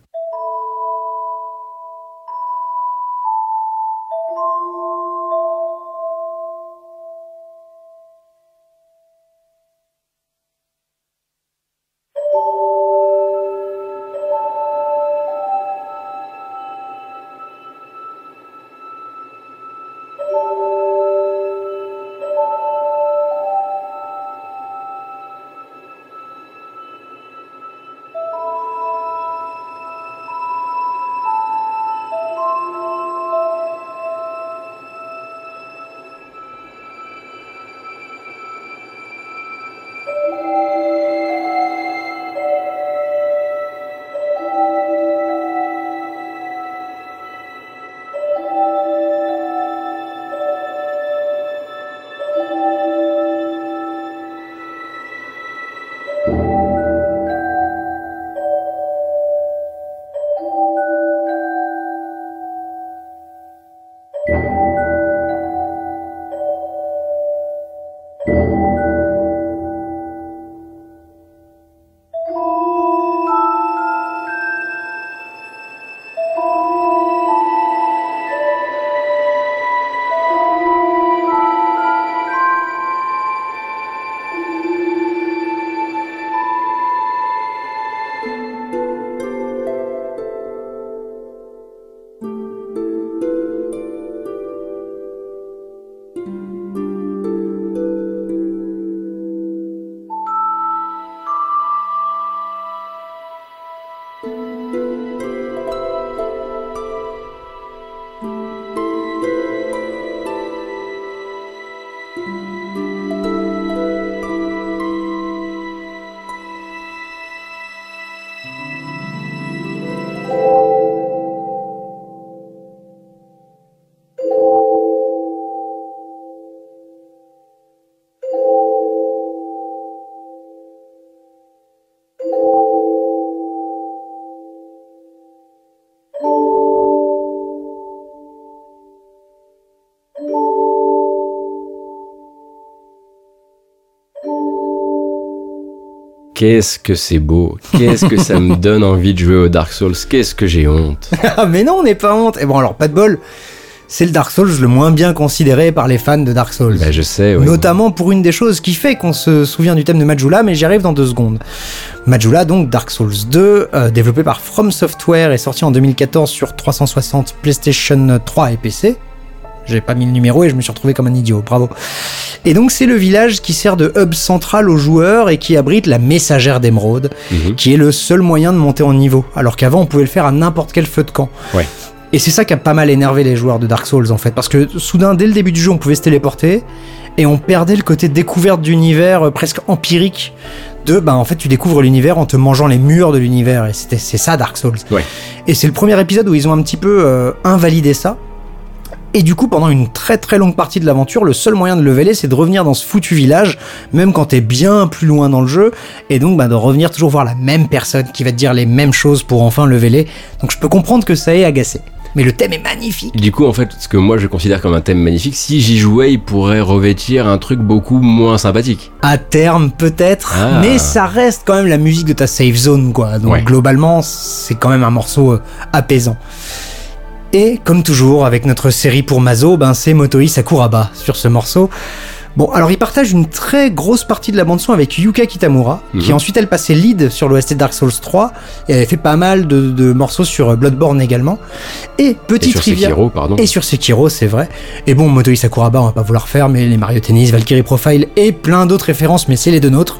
Qu'est-ce que c'est beau, qu'est-ce que ça me donne envie de jouer au Dark Souls, qu'est-ce que j'ai honte. Ah, mais non, on n'est pas honte. Et bon, alors, pas de bol. C'est le Dark Souls le moins bien considéré par les fans de Dark Souls. Bah, je sais, ouais. Notamment pour une des choses qui fait qu'on se souvient du thème de Majula, mais j'y arrive dans deux secondes. Majula, donc Dark Souls 2, euh, développé par From Software, est sorti en 2014 sur 360, PlayStation 3 et PC. J'ai pas mis le numéro et je me suis retrouvé comme un idiot, bravo. Et donc c'est le village qui sert de hub central aux joueurs et qui abrite la messagère d'émeraude, Mhm. qui est le seul moyen de monter en niveau, alors qu'avant on pouvait le faire à n'importe quel feu de camp. Ouais. Et c'est ça qui a pas mal énervé les joueurs de Dark Souls en fait, parce que soudain, dès le début du jeu, on pouvait se téléporter et on perdait le côté découverte d'univers euh, presque empirique. De, bah en fait, tu découvres l'univers en te mangeant les murs de l'univers, et c'était c'est ça Dark Souls. Ouais. Et c'est le premier épisode où ils ont un petit peu euh, invalidé ça. Et du coup, pendant une très très longue partie de l'aventure, le seul moyen de leveler, c'est de revenir dans ce foutu village, même quand t'es bien plus loin dans le jeu, et donc bah, de revenir toujours voir la même personne qui va te dire les mêmes choses pour enfin leveler. Donc je peux comprendre que ça ait agacé. Mais le thème est magnifique. Du coup, en fait, ce que moi je considère comme un thème magnifique, si j'y jouais, il pourrait revêtir un truc beaucoup moins sympathique. À terme, peut-être, Ah. mais ça reste quand même la musique de ta safe zone, quoi. Donc Ouais. globalement, c'est quand même un morceau euh, apaisant. Et comme toujours, avec notre série pour Mazo, ben c'est Motoi Sakuraba sur ce morceau. Bon, alors il partage une très grosse partie de la bande-son avec Yuka Kitamura, qui Mhm. ensuite elle passait lead sur l'OST Dark Souls 3, et elle avait fait pas mal de, de morceaux sur euh, Bloodborne également. Et Et petite sur rivière. Sekiro, pardon. Et sur Sekiro, c'est vrai. Et bon, Motoi Sakuraba, on va pas vouloir faire, mais les Mario Tennis, Valkyrie Profile et plein d'autres références, mais c'est les deux nôtres.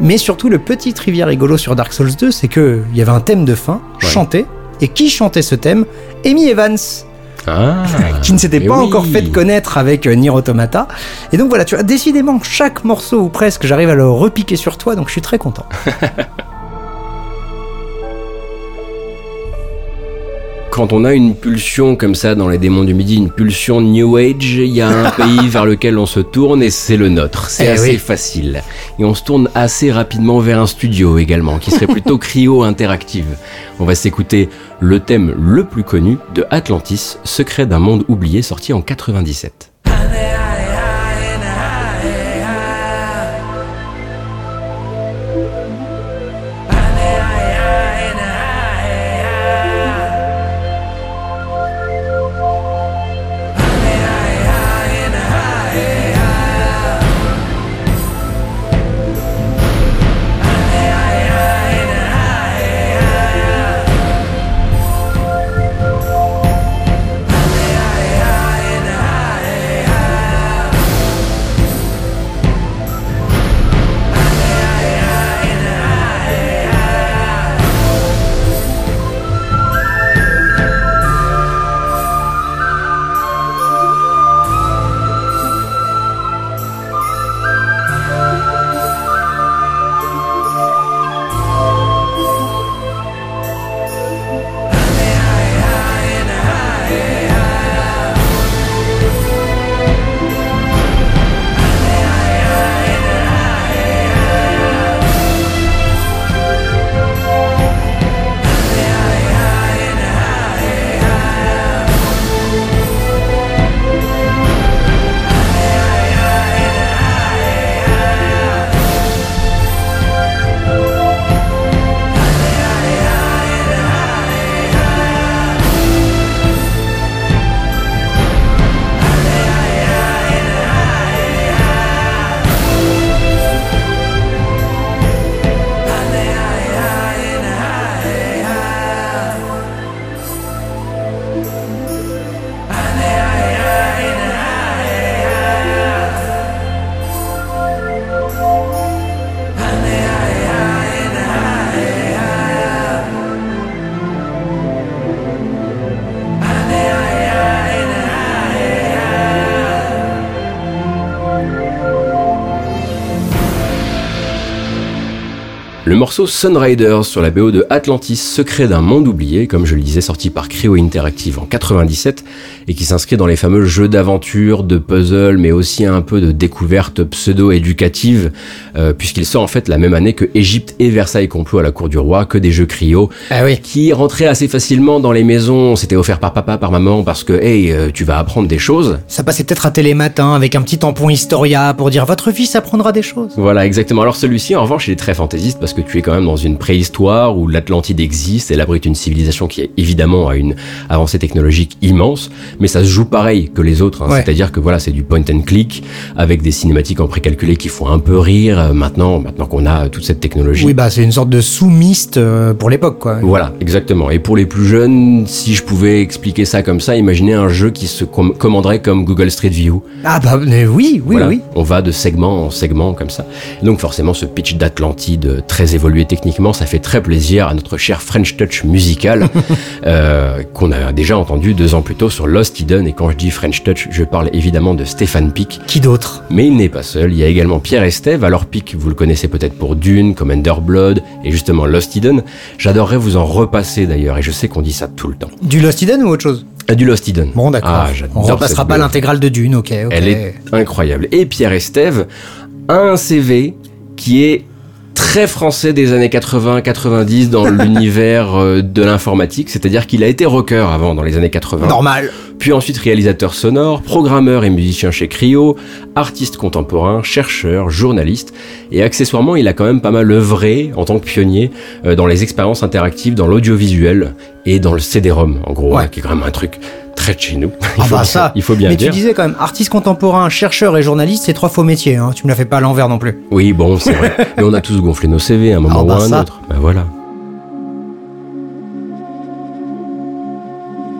Mais surtout, le petit trivia rigolo sur Dark Souls 2, c'est que il y avait un thème de fin Ouais. chanté. Et qui chantait ce thème Amy Evans, Ah, qui ne s'était mais pas oui. encore fait connaître avec euh, Nier Automata. Et donc voilà, tu vois, décidément, chaque morceau ou presque, j'arrive à le repiquer sur toi, donc je suis très content. Quand on a une pulsion comme ça dans les démons du midi, une pulsion New Age, il y a un pays vers lequel on se tourne et c'est le nôtre. C'est Eh assez oui. facile. Et on se tourne assez rapidement vers un studio également, qui serait plutôt cryo-interactive. On va s'écouter le thème le plus connu de Atlantis, Secret d'un monde oublié, sorti en 97. Le morceau Sunriders sur la BO de Atlantis, Secret d'un monde oublié, comme je le disais, sorti par Cryo Interactive en 97 et qui s'inscrit dans les fameux jeux d'aventure, de puzzle, mais aussi un peu de découverte pseudo-éducative, euh, puisqu'il sort en fait la même année que Égypte et Versailles complot à la cour du roi, que des jeux cryo, Ah oui. qui rentraient assez facilement dans les maisons, c'était offert par papa, par maman, parce que, hey, euh, tu vas apprendre des choses. Ça passait peut-être à Télématin avec un petit tampon Historia pour dire votre fils apprendra des choses. Voilà, exactement. Alors celui-ci, en revanche, il est très fantaisiste parce que tu es quand même dans une préhistoire où l'Atlantide existe, elle abrite une civilisation qui évidemment a une avancée technologique immense, mais ça se joue pareil que les autres. hein. Ouais. C'est-à-dire que voilà, c'est du point and click avec des cinématiques en précalculé qui font un peu rire. Maintenant, maintenant qu'on a toute cette technologie. Oui, bah c'est une sorte de sous-mist euh, pour l'époque, quoi. Voilà, exactement. Et pour les plus jeunes, si je pouvais expliquer ça comme ça, imaginez un jeu qui se com- commanderait comme Google Street View. Ah bah mais oui, oui, Voilà, oui. On va de segment en segment comme ça. Donc forcément, ce pitch d'Atlantide euh, très évolué techniquement, ça fait très plaisir à notre cher French Touch musical euh, qu'on a déjà entendu deux ans plus tôt sur Lost Eden. Et quand je dis French Touch, je parle évidemment de Stéphane Pic. Qui d'autre? Mais il n'est pas seul, il y a également Pierre Estève. Alors Vous le connaissez peut-être pour Dune, Commander Blood et justement Lost Eden. J'adorerais vous en repasser d'ailleurs, et je sais qu'on dit ça tout le temps. Du Lost Eden ou autre chose? Ah, Du Lost Eden. Bon d'accord. Ah, On repassera pas l'intégrale de Dune, ok, ok. Elle est incroyable. Et Pierre Estève a un CV qui est très français des années 80-90 dans l'univers euh, de l'informatique, c'est-à-dire qu'il a été rocker avant dans les années 80, normal. Puis ensuite réalisateur sonore, programmeur et musicien chez Cryo, artiste contemporain, chercheur, journaliste, et accessoirement il a quand même pas mal œuvré en tant que pionnier euh, dans les expériences interactives dans l'audiovisuel et dans le CD-ROM en gros, Ouais. hein, qui est quand même un truc très de chez nous. Il Ah faut bah bien- ça. il faut bien Mais dire. tu disais quand même artiste contemporain, chercheur et journaliste, c'est trois faux métiers. Hein. Tu me la fais pas à l'envers non plus. Oui, bon, c'est vrai. Mais on a tous gonflé nos CV à un moment Ah ou bah à un ça. autre. Ben voilà.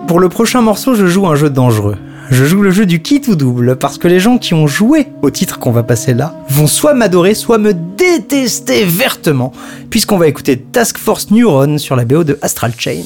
Pour le prochain morceau, je joue un jeu dangereux. Je joue le jeu du kit ou double parce que les gens qui ont joué au titre qu'on va passer là vont soit m'adorer, soit me détester vertement, puisqu'on va écouter Task Force Neuron sur la BO de Astral Chain.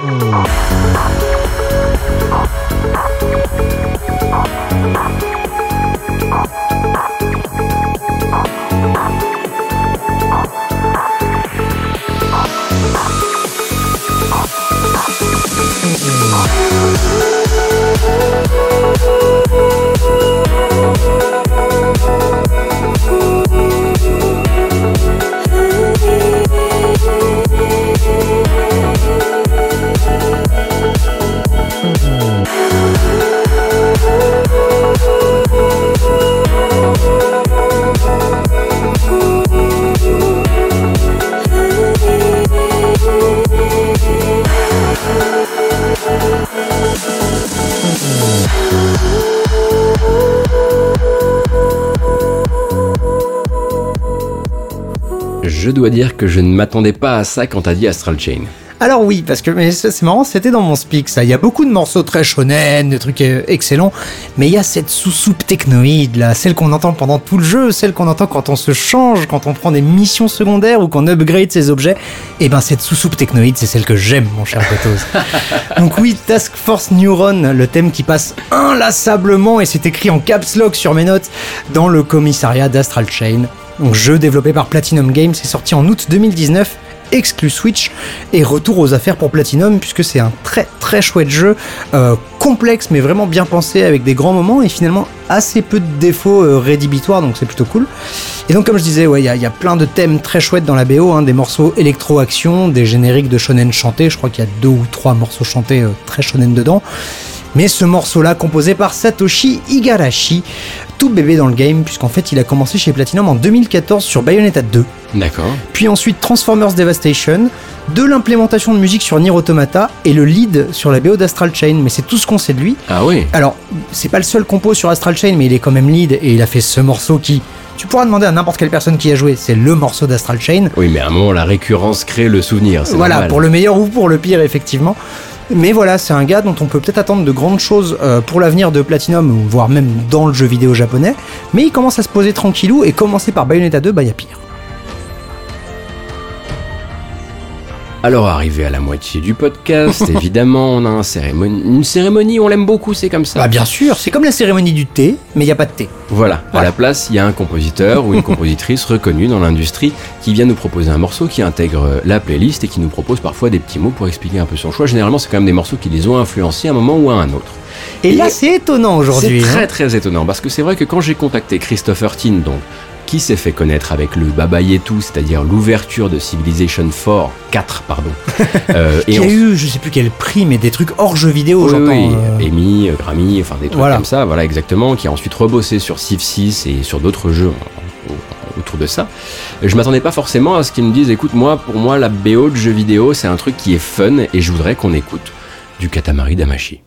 うん Je dois dire que je ne m'attendais pas à ça quand t'as dit Astral Chain. Alors oui, parce que mais c'est marrant, c'était dans mon speak ça. Il y a beaucoup de morceaux très shonen, des trucs euh, excellents, mais il y a cette sous-soupe technoïde là, celle qu'on entend pendant tout le jeu, celle qu'on entend quand on se change, quand on prend des missions secondaires ou qu'on upgrade ses objets. Et ben cette sous-soupe technoïde, c'est celle que j'aime, mon cher Potos. Donc oui, Task Force Neuron, le thème qui passe inlassablement et c'est écrit en caps lock sur mes notes dans le commissariat d'Astral Chain. Donc jeu développé par Platinum Games, c'est sorti en août 2019 exclu Switch et retour aux affaires pour Platinum puisque c'est un très très chouette jeu euh, complexe mais vraiment bien pensé avec des grands moments et finalement assez peu de défauts euh, rédhibitoires donc c'est plutôt cool. Et donc comme je disais ouais il y, a- il y a plein de thèmes très chouettes dans la BO hein, des morceaux électro-action des génériques de shonen chantés je crois qu'il y a deux ou trois morceaux chantés euh, très shonen dedans. Mais ce morceau-là, composé par Satoshi Igarashi, tout bébé dans le game, puisqu'en fait il a commencé chez Platinum en 2014 sur Bayonetta 2, D'accord. puis ensuite Transformers Devastation, de l'implémentation de musique sur Nier Automata et le lead sur la BO d'Astral Chain, mais c'est tout ce qu'on sait de lui. Ah oui. Alors, c'est pas le seul compo sur Astral Chain, mais il est quand même lead et il a fait ce morceau qui. Tu pourras demander à n'importe quelle personne qui a joué, c'est le morceau d'Astral Chain. Oui, mais à un moment, la récurrence crée le souvenir. Voilà, normal. pour le meilleur ou pour le pire, effectivement. Mais voilà, c'est un gars dont on peut peut-être attendre de grandes choses euh, pour l'avenir de Platinum, voire même dans le jeu vidéo japonais. Mais il commence à se poser tranquillou, et commencer par Bayonetta 2, bah y pire. Alors, arrivé à la moitié du podcast, évidemment, on a un cérémonie, une cérémonie, on l'aime beaucoup, c'est comme ça. Bah bien sûr, c'est comme la cérémonie du thé, mais il y a pas de thé. Voilà, à la place, il y a un compositeur ou une compositrice reconnue dans l'industrie qui vient nous proposer un morceau qui intègre euh, la playlist et qui nous propose parfois des petits mots pour expliquer un peu son choix. Généralement, c'est quand même des morceaux qui les ont influencés à un moment ou à un autre. Et, là, c'est étonnant aujourd'hui. C'est hein. très très étonnant parce que c'est vrai que quand j'ai contacté Christopher Tin, donc qui s'est fait connaître avec le Baba Yetu, c'est-à-dire l'ouverture de Civilization 4, 4 pardon, euh, Il y a on- eu, je sais plus quel prix, mais des trucs hors jeu vidéo, oui, j'entends. oui, euh, Amy, euh, Grammy, enfin des trucs Voilà. comme ça, voilà exactement, qui a ensuite rebossé sur Civ 6 et sur d'autres jeux autour de ça. Je m'attendais pas forcément à ce qu'ils me disent, écoute, moi, pour moi, la BO de jeux vidéo, c'est un truc qui est fun et je voudrais qu'on écoute du Katamari Damashi.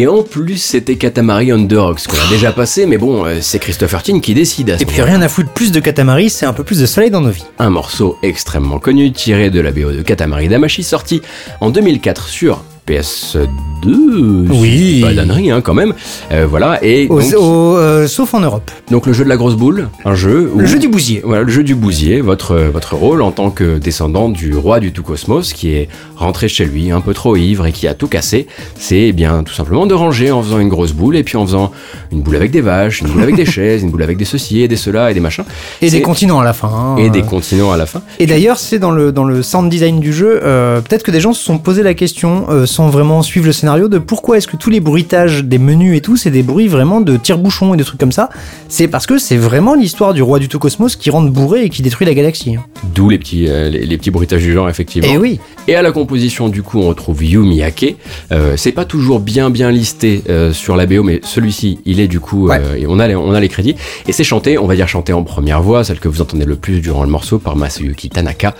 Et en plus, c'était Katamari on the Rocks qu'on a déjà passé, mais bon, euh, c'est Christopher Tin qui décide à ce Et puis rien à foutre plus de Katamari, c'est un peu plus de soleil dans nos vies. Un morceau extrêmement connu tiré de la BO de Katamari Damashi sorti en 2004 sur PS2. Oui. Pas d'ânerie, hein, quand même. Euh, voilà, et Au- donc, au- euh, sauf en Europe. donc le jeu de la grosse boule, un jeu où- Le jeu du bousier. Voilà, le jeu du bousier, votre, votre rôle en tant que descendant du roi du tout cosmos qui est rentré chez lui un peu trop ivre et qui a tout cassé, c'est eh bien tout simplement de ranger en faisant une grosse boule et puis en faisant une boule avec des vaches, une boule avec des chaises, une boule avec des ceci et des cela et des machins. Et des continents à la fin. hein. Et des continents à la fin. Et d'ailleurs, c'est dans le, dans le sound design du jeu, euh, peut-être que des gens se sont posé la question, euh, sans vraiment suivre le scénario, de pourquoi est-ce que tous les bruitages des menus et tout, c'est des bruits vraiment de tire-bouchons et de trucs comme ça. C'est parce que c'est vraiment l'histoire du roi du tout cosmos qui rentre bourré et qui détruit la galaxie. hein. D'où les petits, euh, les, les petits bruitages du genre, effectivement. Et oui. Et à la composition, du coup, on retrouve Yu Miyake. Euh, c'est pas toujours bien bien listé euh, sur la BO, mais celui-ci, il est du coup, Ouais. et on a les, on a les crédits. Et c'est chanté, on va dire chanté en première voix, celle que vous entendez le plus durant le morceau par Masayuki Tanaka.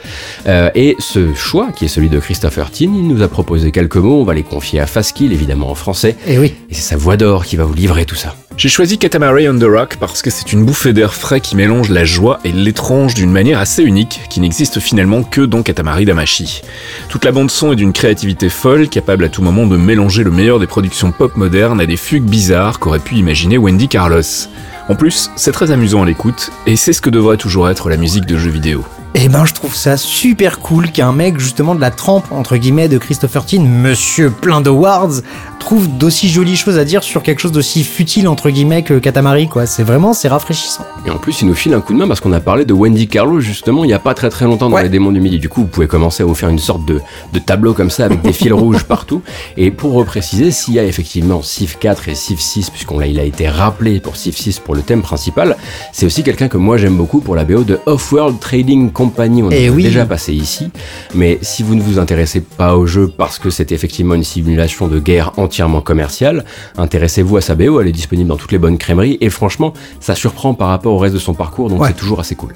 Et ce choix, qui est celui de Christopher Tin, il nous a proposé quelques mots. On va les confier à Faskill, évidemment en français. Et oui. Et c'est sa voix d'or qui va vous livrer tout ça. J'ai choisi Katamari on the Rock parce que c'est une bouffée d'air frais qui mélange la joie et l'étrange d'une manière assez unique qui n'existe finalement que dans Katamari Damashi. Toute la bande son est d'une créativité folle, capable à tout moment de mélanger le meilleur des productions pop modernes à des fugues bizarres qu'aurait pu imaginer Wendy Carlos. En plus, c'est très amusant à l'écoute, et c'est ce que devrait toujours être la musique de jeux vidéo. Et ben, je trouve ça super cool qu'un mec, justement, de la trempe, entre guillemets, de Christopher Tin, monsieur plein d'awards, trouve d'aussi jolies choses à dire sur quelque chose d'aussi futile, entre guillemets, que Katamari, quoi. C'est vraiment, c'est rafraîchissant. Et en plus, il nous file un coup de main parce qu'on a parlé de Wendy Carlo justement il y a pas très très longtemps dans Ouais. les démons du midi. Du coup, vous pouvez commencer à vous faire une sorte de, de tableau comme ça avec des fils rouges partout. Et pour repréciser, s'il y a effectivement Civ 4 et Civ 6, puisqu'on l'a, il a été rappelé pour Civ 6 pour le thème principal, c'est aussi quelqu'un que moi j'aime beaucoup pour la BO de Off-World Trading Company. On Eh a oui. déjà passé ici. Mais si vous ne vous intéressez pas au jeu parce que c'est effectivement une simulation de guerre entièrement commerciale, intéressez-vous à sa BO. Elle est disponible dans toutes les bonnes crèmeries. Et franchement, ça surprend par rapport au reste de son parcours. Donc Ouais. c'est toujours assez cool.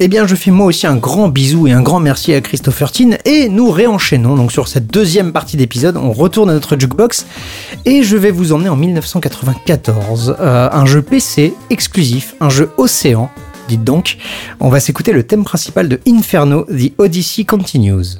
Eh bien, je fais moi aussi un grand bisou et un grand merci à Christopher Tin et nous réenchaînons donc sur cette deuxième partie d'épisode. On retourne à notre jukebox et je vais vous emmener en 1994. Euh, un jeu PC exclusif, un jeu Océan. Dites donc, on va s'écouter le thème principal de Inferno, The Odyssey Continues.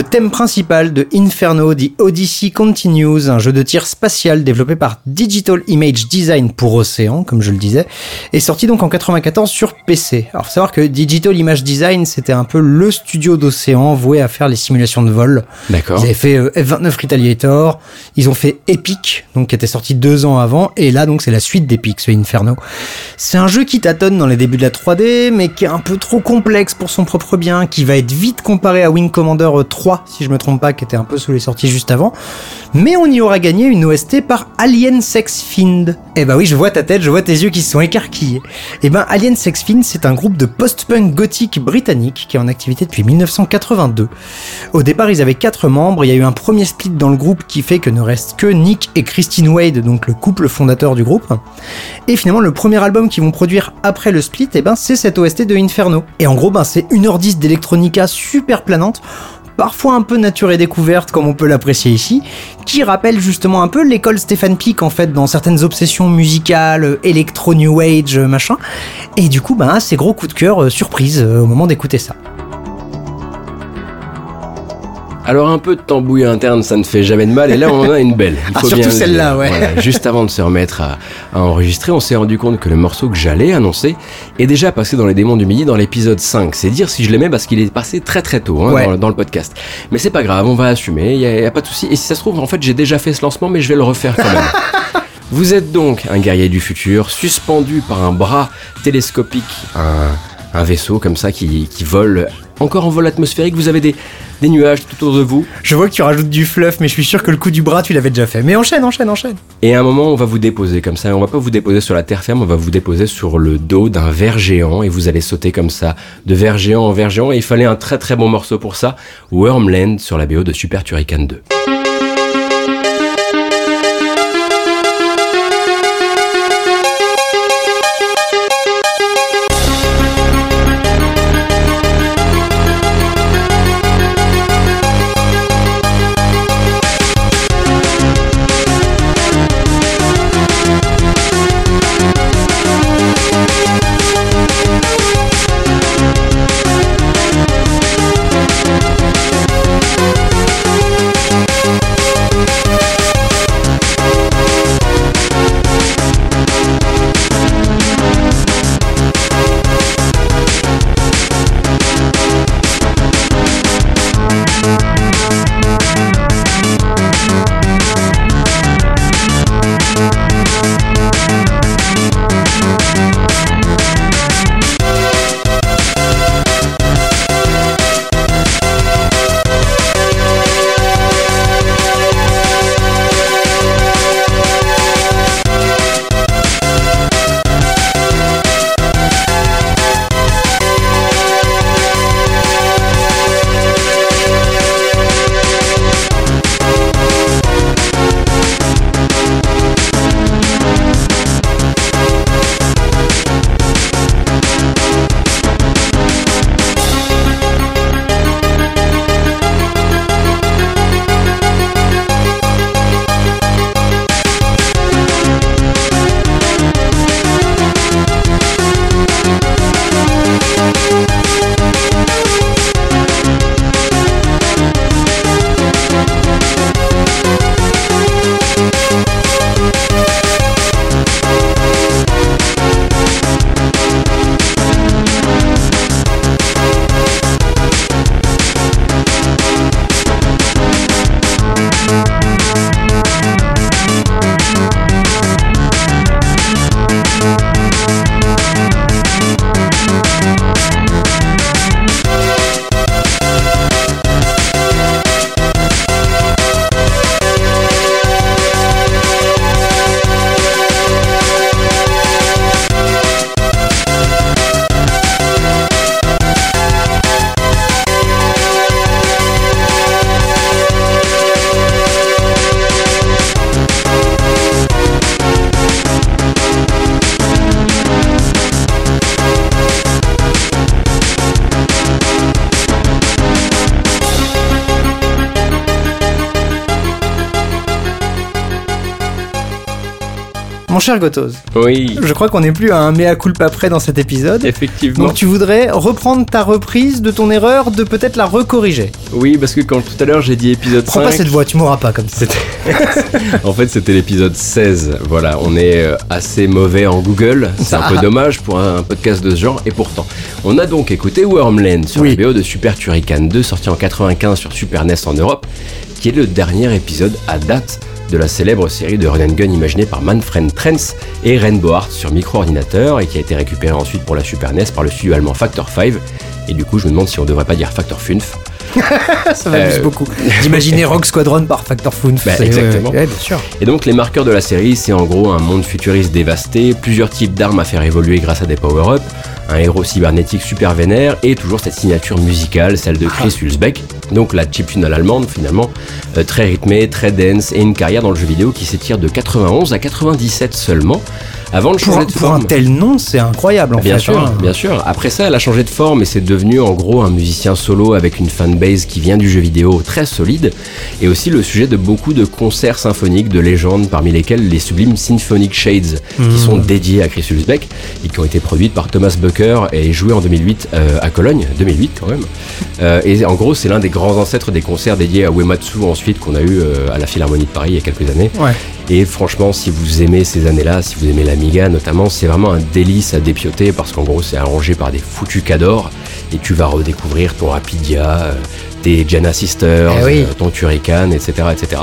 Le thème principal de Inferno The Odyssey Continues, un jeu de tir spatial développé par Digital Image Design pour Océan, comme je le disais, est sorti donc en 94 sur PC. Alors faut savoir que Digital Image Design, c'était un peu le studio d'Océan voué à faire les simulations de vol. D'accord. Ils avaient fait euh, F29 Retaliator, ils ont fait Epic, donc qui était sorti deux ans avant, et là donc c'est la suite d'Epic, ce Inferno. C'est un jeu qui tâtonne dans les débuts de la 3D, mais qui est un peu trop complexe pour son propre bien, qui va être vite comparé à Wing Commander 3, si je me trompe pas, qui était un peu sous les sorties juste avant. Mais on y aura gagné une OST par Alien Sex Fiend. Eh bah oui, je vois ta tête, je vois tes yeux qui se sont écarquillés. Eh ben Alien Sex Fiend, c'est un groupe de post-punk gothique britannique qui est en activité depuis 1982. Au départ, ils avaient quatre membres, il y a eu un premier split dans le groupe qui fait que ne reste que Nick et Christine Wade, donc le couple fondateur du groupe. Et finalement, le premier album qu'ils vont produire après le split, eh ben, c'est cette OST de Inferno. Et en gros, ben, c'est 1h10 d'électronica super planante, parfois un peu nature et découverte comme on peut l'apprécier ici, qui rappelle justement un peu l'école Stéphane Peak en fait dans certaines obsessions musicales, électro new age, machin. Et du coup, ben, c'est gros coup de cœur, euh, surprise euh, au moment d'écouter ça. Alors un peu de tambouille interne, ça ne fait jamais de mal. Et là, on en a une belle. Il Ah, surtout celle-là, ouais. Voilà, juste avant de se remettre à, à enregistrer, on s'est rendu compte que le morceau que j'allais annoncer est déjà passé dans les démons du midi dans l'épisode 5. C'est dire si je l'aimais parce qu'il est passé très très tôt hein, Ouais. dans, dans le podcast. Mais c'est pas grave, on va assumer. Il y, a- pas de souci. Et si ça se trouve, en fait, j'ai déjà fait ce lancement, mais je vais le refaire quand même. Vous êtes donc un guerrier du futur, suspendu par un bras télescopique, un, un vaisseau comme ça qui, qui vole encore en vol atmosphérique. Vous avez des, des nuages tout autour de vous. Je vois que tu rajoutes du fluff, mais je suis sûr que le coup du bras, tu l'avais déjà fait. Mais enchaîne, enchaîne, enchaîne. Et à un moment, on va vous déposer comme ça. On va pas vous déposer sur la terre ferme, on va vous déposer sur le dos d'un ver géant et vous allez sauter comme ça, de ver géant en ver géant. Et il fallait un très très bon morceau pour ça. Wormland sur la BO de Super Turrican 2. Mon cher Gotos. Oui. Je crois qu'on n'est plus à un mea culpa près dans cet épisode. Effectivement. Donc tu voudrais reprendre ta reprise de ton erreur, de peut-être la recorriger. Oui, parce que quand tout à l'heure j'ai dit épisode Prends 5. Prends pas cette voix, tu m'auras pas comme ça. en fait, c'était l'épisode 16. Voilà, on est euh, assez mauvais en Google. C'est un peu ah. dommage pour un podcast de ce genre. Et pourtant, on a donc écouté Wormland sur oui. la BO de Super Turrican 2, sorti en 95 sur Super NES en Europe, qui est le dernier épisode à date de la célèbre série de Run and Gun imaginée par Manfred Trenz et Ren Bohart sur micro-ordinateur et qui a été récupérée ensuite pour la Super NES par le studio allemand Factor 5 et du coup, je me demande si on ne devrait pas dire Factor Funf. ça m'amuse euh, beaucoup. D'imaginer Rogue Squadron par Factor Funf. Bah, exactement. Et donc, les marqueurs de la série, c'est en gros un monde futuriste dévasté, plusieurs types d'armes à faire évoluer grâce à des power-ups, un héros cybernétique super vénère et toujours cette signature musicale, celle de Chris ah. Donc, la chiptune à l'allemande, finalement, euh, très rythmée, très dense et une carrière dans le jeu vidéo qui s'étire de 91 à 97 seulement. Avant de changer de forme. Pour un tel nom, c'est incroyable en bien fait. Sûr. Hein. Bien sûr, Après ça, elle a changé de forme et c'est devenu en gros un musicien solo avec une fanbase qui vient du jeu vidéo très solide et aussi le sujet de beaucoup de concerts symphoniques de légende parmi lesquels les sublimes Symphonic Shades qui mmh. sont dédiés à Chris Ulsbeck et qui ont été produites par Thomas Bucker et jouées en 2008 euh, à Cologne, 2008 quand même. Euh, et en gros, c'est l'un des grands ancêtres des concerts dédiés à Uematsu ensuite qu'on a eu euh, à la Philharmonie de Paris il y a quelques années. Ouais. Et franchement, si vous aimez ces années-là, si vous aimez l'Amiga notamment, c'est vraiment un délice à dépioter parce qu'en gros, c'est arrangé par des foutus cadors et tu vas redécouvrir ton Rapidia, euh, tes Jana Sisters, eh euh, ton Turrican, etc., etc.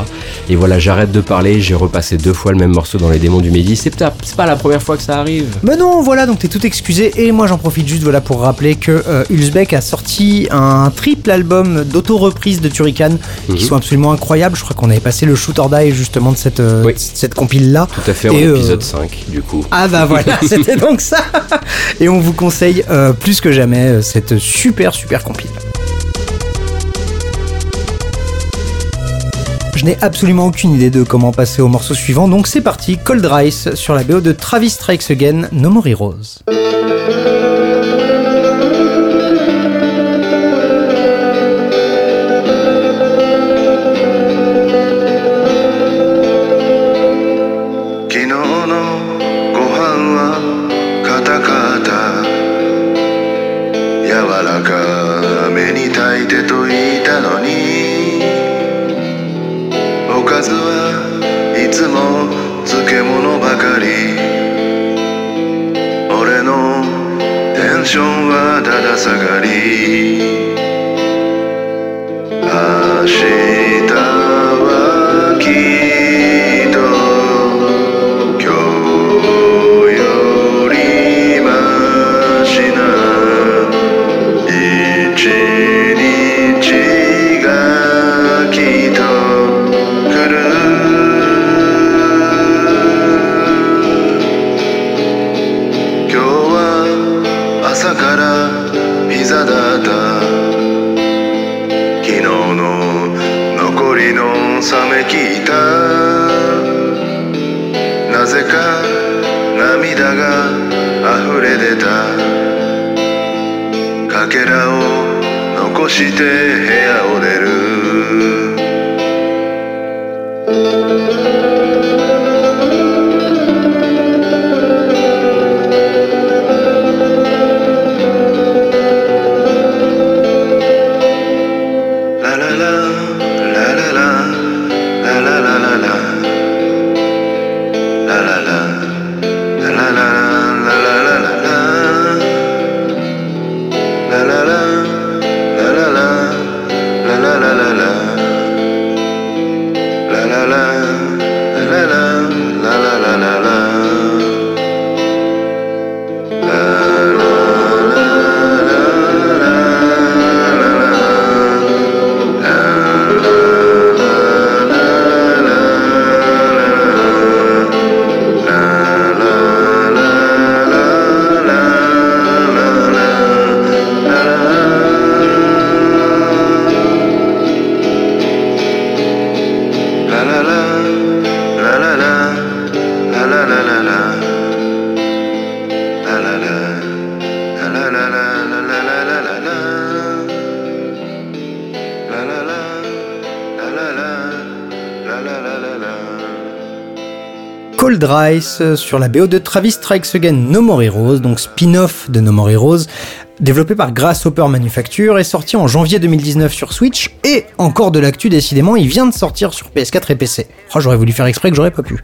Et voilà, j'arrête de parler, j'ai repassé deux fois le même morceau dans Les Démons du Midi. C'est pas la première fois que ça arrive. Mais non, voilà, donc t'es tout excusé. Et moi, j'en profite juste voilà, pour rappeler que euh, a sorti un triple album d'auto-reprise de Turrican qui mhm. sont absolument incroyables. Je crois qu'on avait passé le Shoot or Die justement de cette, euh, compile-là. Tout à fait, en euh, épisode 5, du coup. Ah bah voilà, c'était donc ça. Et on vous conseille plus que jamais cette super, super compile. Je n'ai absolument aucune idée de comment passer au morceau suivant, donc c'est parti, Cold Rice sur la BO de Travis Strikes Again, No More Heroes. さめきた。なぜか涙が溢れ出た。かけらを残して部屋を出る。Rice euh, sur la BO de Travis Strikes Again No More Heroes, donc spin-off de No More Heroes, développé par Grasshopper Manufacture et sorti en janvier 2019 sur Switch et encore de l'actu décidément, il vient de sortir sur PS4 et PC. Oh, j'aurais voulu faire exprès que j'aurais pas pu.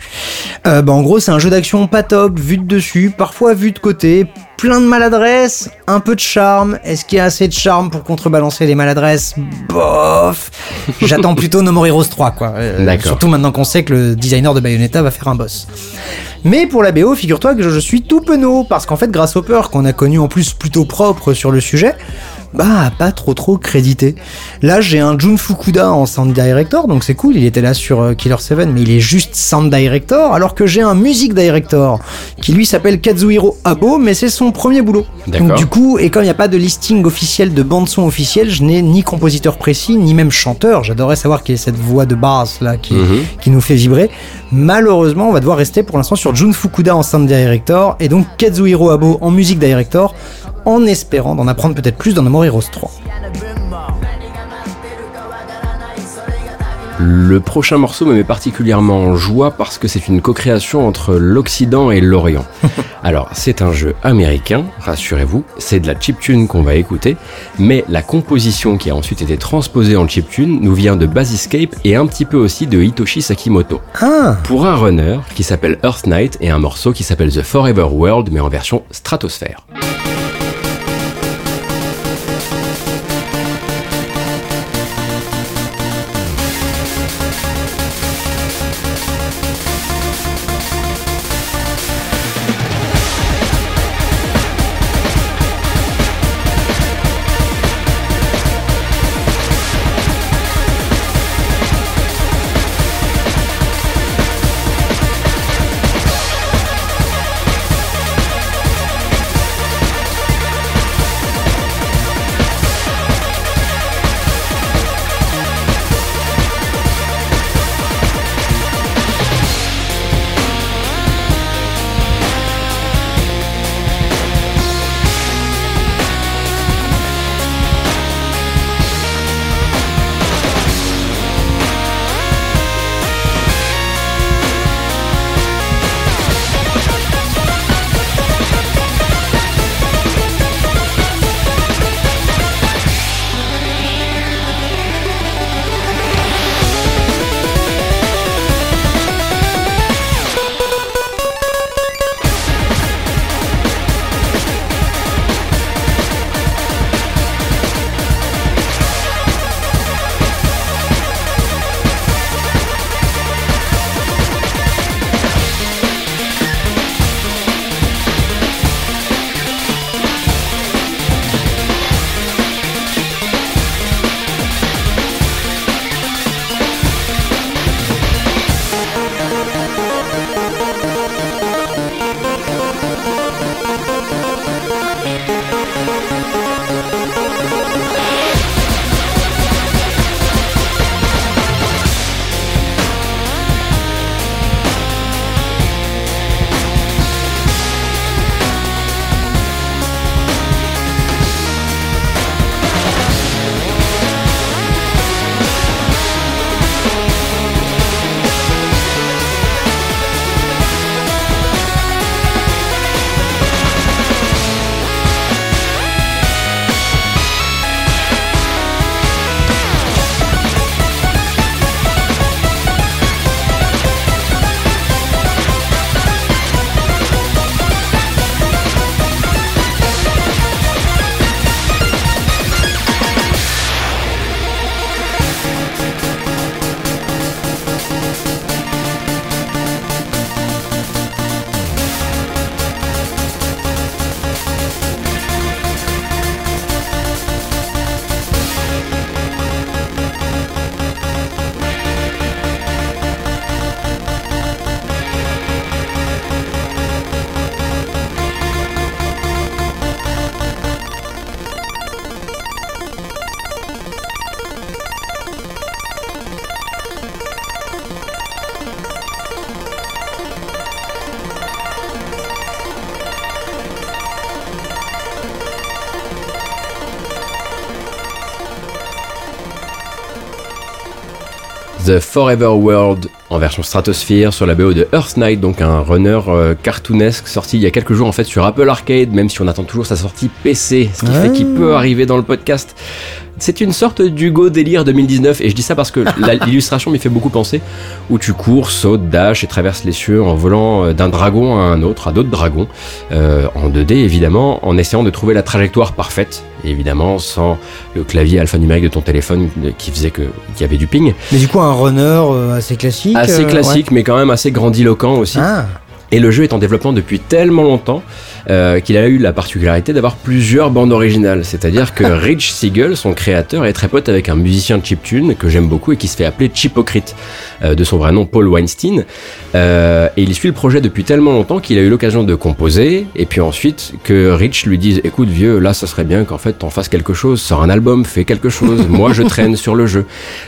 Euh, bah, en gros, c'est un jeu d'action pas top, vu de dessus, parfois vu de côté, plein de maladresse, un peu de charme. Est-ce qu'il y a assez de charme pour contrebalancer les maladresses? Bof. J'attends plutôt No More Heroes 3 quoi. Euh, D'accord. surtout maintenant qu'on sait que le designer de Bayonetta va faire un boss. Mais pour la BO, figure-toi que je, suis tout penaud, parce qu'en fait, Grasshopper, qu'on a connu en plus plutôt propre sur le sujet, bah, pas trop trop crédité. Là, j'ai un Jun Fukuda en Sound Director, donc c'est cool, il était là sur euh, Killer 7, mais il est juste Sound Director, alors que j'ai un Music Director, qui lui s'appelle Kazuhiro Abo, mais c'est son premier boulot. Donc du coup, et comme il n'y a pas de listing officiel de bande-son officiel, je n'ai ni compositeur précis, ni même chanteur. J'adorerais savoir qui est cette voix de basse là qui, Mhm. qui nous fait vibrer. Malheureusement, on va devoir rester pour l'instant sur Jun Fukuda en sound director et donc Kazuhiro Abo en music director, en espérant d'en apprendre peut-être plus dans No More Heroes 3. Le prochain morceau me met particulièrement en joie parce que c'est une co-création entre l'Occident et l'Orient. Alors, c'est un jeu américain, rassurez-vous, c'est de la chiptune qu'on va écouter, mais la composition qui a ensuite été transposée en chiptune nous vient de Basiscape et un petit peu aussi de Hitoshi Sakimoto. Ah, Pour un runner qui s'appelle Earth Night et un morceau qui s'appelle The Forever World mais en version stratosphère. The Forever World en version Stratosphere sur la BO de Earth Knight, donc un runner euh, cartoonesque sorti il y a quelques jours en fait sur Apple Arcade, même si on attend toujours sa sortie PC, ce qui Ah. fait qu'il peut arriver dans le podcast. C'est une sorte d'Hugo délire 2019 et je dis ça parce que l'illustration m'y fait beaucoup penser où tu cours, sautes, dash et traverses les cieux en volant euh, d'un dragon à un autre, à d'autres dragons, euh, en 2D évidemment, en essayant de trouver la trajectoire parfaite, et évidemment sans le clavier alphanumérique de ton téléphone qui faisait que qu'il y avait du ping. Mais du coup, un runner euh, assez classique. Assez euh, classique mais quand même assez grandiloquent aussi. Ah, Et le jeu est en développement depuis tellement longtemps euh, qu'il a eu la particularité d'avoir plusieurs bandes originales. C'est-à-dire que Rich Siegel, son créateur, est très pote avec un musicien de chiptune que j'aime beaucoup et qui se fait appeler Chipocrite, euh, de son vrai nom Paul Weinstein. Euh, et il suit le projet depuis tellement longtemps qu'il a eu l'occasion de composer et puis ensuite que Rich lui dise écoute vieux là ça serait bien qu'en fait t'en fasses quelque chose sors un album fais quelque chose moi je traîne sur le jeu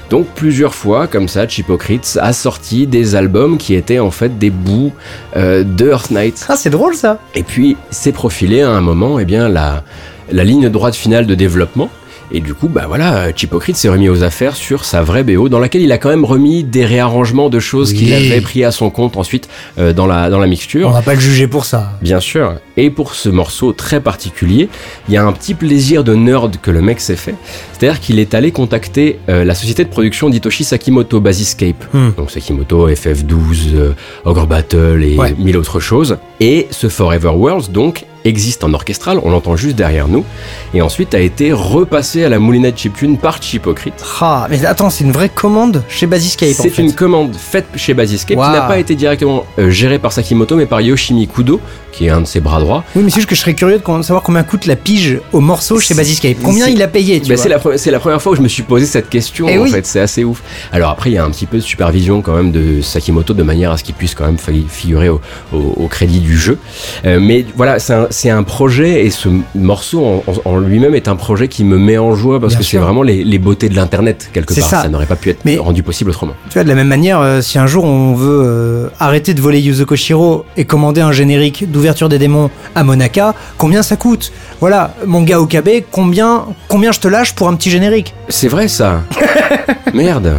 donc plusieurs fois comme ça Chipocrite a sorti des albums qui étaient en fait des bouts euh, de Earth Knight Ah, c'est drôle ça. et puis s'est profilé à un moment eh bien la, la ligne droite finale de développement. Et du coup, bah voilà, Chipocrite s'est remis aux affaires sur sa vraie BO, dans laquelle il a quand même remis des réarrangements de choses Oui. qu'il avait pris à son compte ensuite euh, dans, la, dans la mixture. On va pas le juger pour ça. Bien sûr. Et pour ce morceau très particulier, il y a un petit plaisir de nerd que le mec s'est fait. C'est-à-dire qu'il est allé contacter euh, la société de production d'Hitoshi Sakimoto, Basiscape. Hmm. Donc Sakimoto, FF12, euh, Ogre Battle et Ouais. mille autres choses. Et ce Forever Worlds, donc, existe en orchestral, on l'entend juste derrière nous. Et ensuite a été repassé à la moulinette chiptune par Chipocrite. Ah, mais attends, c'est une vraie commande chez Basiscape en C'est fait. une commande faite chez Basiscape qui n'a pas été directement euh, gérée par Sakimoto, mais par Yoshimi Kudo, qui est un de ses bras droits. Oui, mais c'est juste que je serais curieux de savoir combien coûte la pige au morceau chez Basiscape. Combien il a payé, tu Bah, vois c'est la, pre- c'est la première fois où je me suis posé cette question Eh en oui. fait, c'est assez ouf. Alors après il y a un petit peu de supervision quand même de Sakimoto de manière à ce qu'il puisse quand même figurer au, au- au crédit du jeu. Euh, mais voilà, c'est un, c'est un projet et ce morceau en, lui-même est un projet qui me met en joie parce Bien que c'est vraiment les, les beautés de l'internet quelque part. ça. Ça, n'aurait pas pu être Mais- rendu possible autrement. Tu vois, de la même manière, euh, si un jour on veut euh, arrêter de voler Yuzo Koshiro et commander un générique d'ouverture des démons à Monaka, combien ça coûte? Voilà, mon gars Okabe, combien, combien je te lâche pour un petit générique? C'est vrai ça. Merde.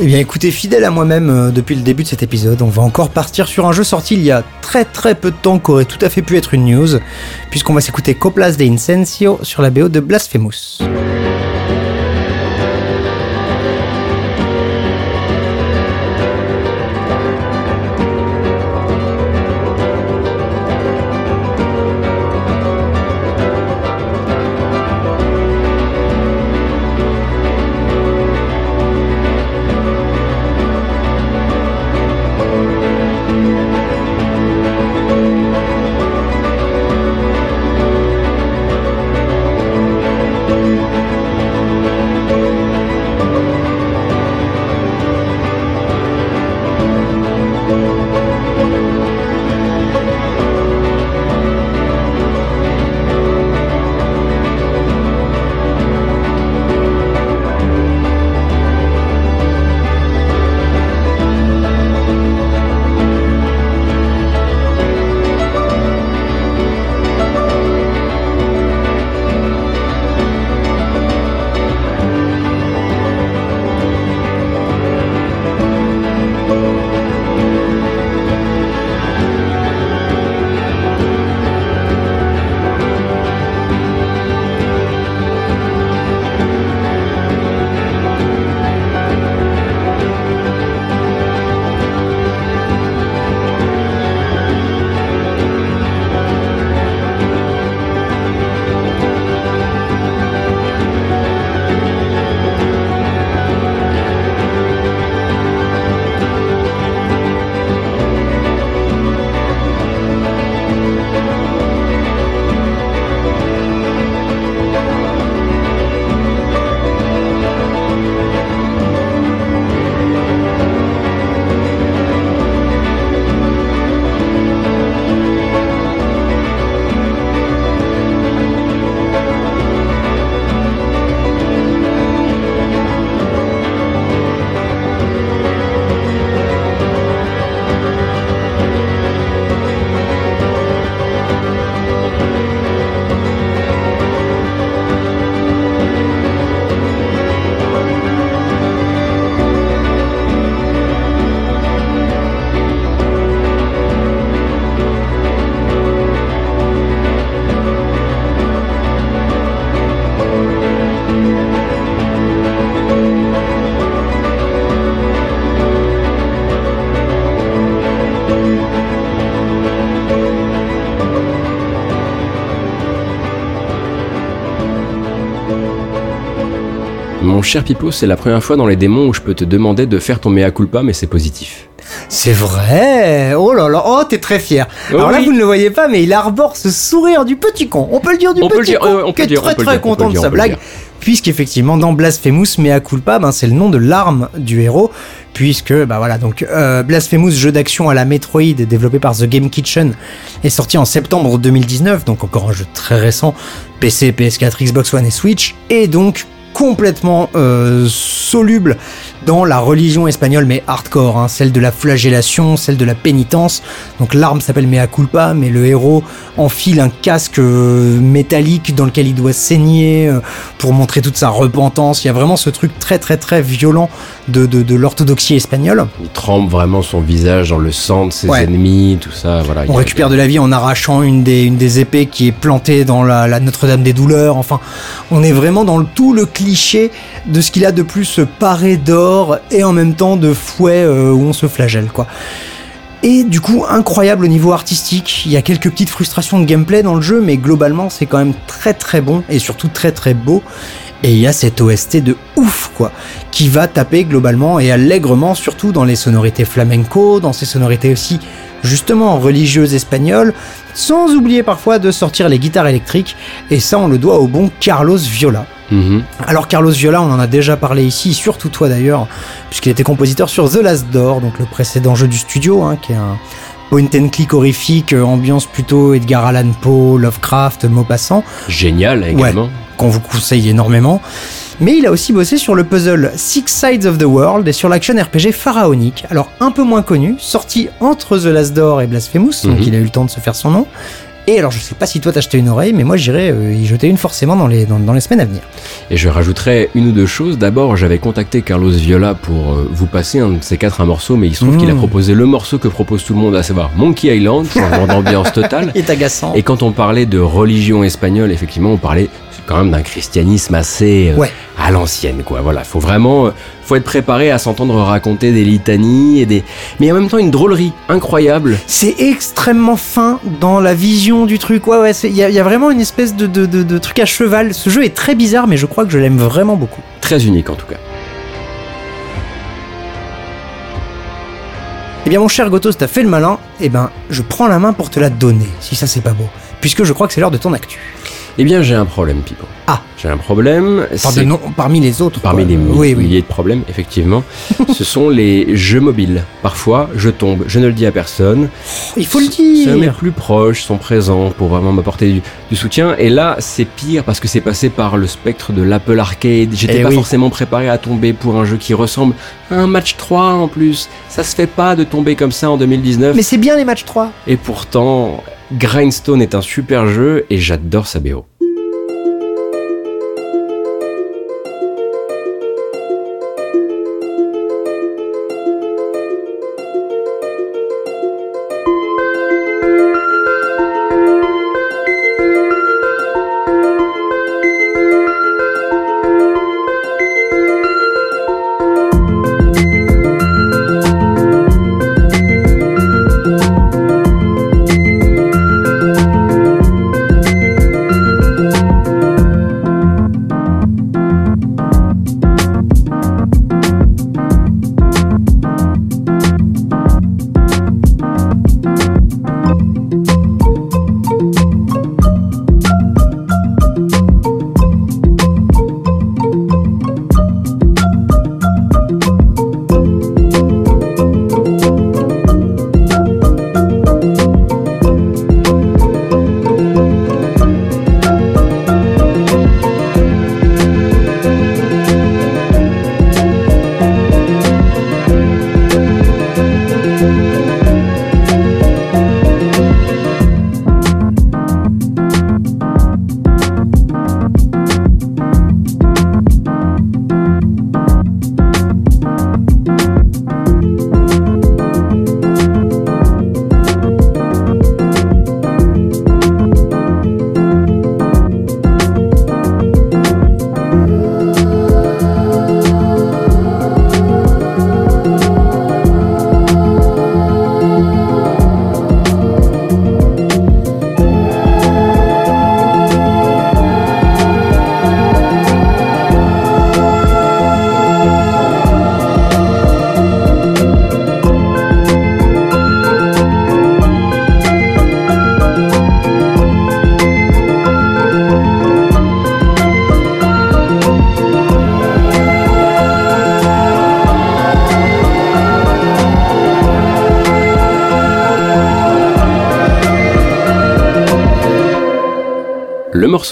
Eh bien écoutez, fidèle à moi-même euh, depuis le début de cet épisode, on va encore partir sur un jeu sorti il y a très très peu de temps qui aurait tout à fait pu être une news, puisqu'on va s'écouter Coplas de Incensio sur la BO de Blasphemous.「cher Pipo, c'est la première fois dans les démons où je peux te demander de faire ton mea culpa, mais c'est positif. C'est vrai Oh là là, oh t'es très fier. Oh Alors là vous ne le voyez pas mais il arbore ce sourire du petit con. On peut le dire du On peut le petit dire, con ouais, on qui peut est dire, très on peut le très dire, content de sa blague. Puisqu'effectivement dans Blasphemous Mea Culpa, ben, c'est le nom de l'arme du héros. Puisque bah voilà donc euh, Blasphemous jeu d'action à la Metroid développé par The Game Kitchen est sorti en septembre 2019 donc encore un jeu très récent PC, PS4, Xbox One et Switch et donc complètement euh, soluble dans la religion espagnole mais hardcore, hein, celle de la flagellation, celle de la pénitence. Donc l'arme s'appelle Mea Culpa, mais le héros enfile un casque euh, métallique dans lequel il doit saigner euh, pour montrer toute sa repentance. Il y a vraiment ce truc très très très violent de, de, de l'orthodoxie espagnole. Il trempe vraiment son visage dans le sang de ses Ouais. ennemis, tout ça. Voilà. On récupère de la vie en arrachant une des, une des épées qui est plantée dans la, la Notre-Dame des douleurs. Enfin, on est vraiment dans le, tout le de ce qu'il a de plus paré d'or et en même temps de fouet euh, où on se flagelle, quoi. Et du coup, incroyable au niveau artistique. Il y a quelques petites frustrations de gameplay dans le jeu, mais globalement, c'est quand même très très bon et surtout très très beau. Et il y a cette OST de ouf, quoi, qui va taper globalement et allègrement, surtout dans les sonorités flamenco, dans ces sonorités aussi justement religieuses espagnoles, sans oublier parfois de sortir les guitares électriques. Et ça, on le doit au bon Carlos Viola. Mhm. Alors Carlos Viola, on en a déjà parlé ici, surtout toi d'ailleurs, puisqu'il était compositeur sur The Last Door, donc le précédent jeu du studio, hein, qui est un point and click horrifique, euh, ambiance plutôt Edgar Allan Poe, Lovecraft, Maupassant, Génial également. qu'on vous conseille énormément. Mais il a aussi bossé sur le puzzle Six Sides of the World et sur l'action RPG pharaonique, alors un peu moins connu, sorti entre The Last Door et Blasphemous, donc Mhm. il a eu le temps de se faire son nom. Et alors je sais pas si toi t'as acheté une oreille, mais moi j'irai euh, y jeter une forcément dans les, dans, dans les semaines à venir. Et je rajouterais une ou deux choses. D'abord, j'avais contacté Carlos Viola pour euh, vous passer un de ces quatre un morceau, mais il se trouve qu'il a proposé le morceau que propose tout le monde, à savoir Monkey Island, changement d'ambiance totale. Est agaçant. Et quand on parlait de religion espagnole, effectivement, on parlait quand même d'un christianisme assez euh, Ouais. à l'ancienne, quoi. Voilà, faut vraiment, euh, faut être préparé à s'entendre raconter des litanies et des, mais en même temps une drôlerie incroyable. C'est extrêmement fin dans la vision du truc. Ouais, ouais, il y, a- il y a vraiment une espèce de, de, de- de truc à cheval. Ce jeu est très bizarre, mais je crois que je l'aime vraiment beaucoup. Très unique en tout cas. Eh bien, mon cher Gotos, t'as fait le malin. Eh ben, je prends la main pour te la donner, si ça c'est pas beau. Puisque je crois que c'est l'heure de ton actu. Eh bien, j'ai un problème, Pipo. Ah. J'ai un problème. Non- parmi les autres. Parmi les oui. milliers de problèmes, effectivement, ce sont les jeux mobiles. Parfois, je tombe, je ne le dis à personne. Il faut le Ceux mes dire. plus proches sont présents pour vraiment m'apporter du, du soutien. Et là, c'est pire parce que c'est passé par le spectre de l'Apple Arcade. J'étais Eh pas oui. forcément préparé à tomber pour un jeu qui ressemble à un match 3 en plus. Ça se fait pas de tomber comme ça en 2019. Mais c'est bien les matchs 3. Et pourtant, Grindstone est un super jeu et j'adore sa BO.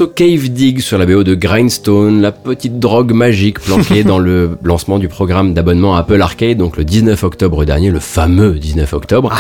Morceau Cave Dig sur la BO de Grindstone, la petite drogue magique planquée dans le lancement du programme d'abonnement Apple Arcade, donc le 19 octobre dernier, le fameux 19 octobre,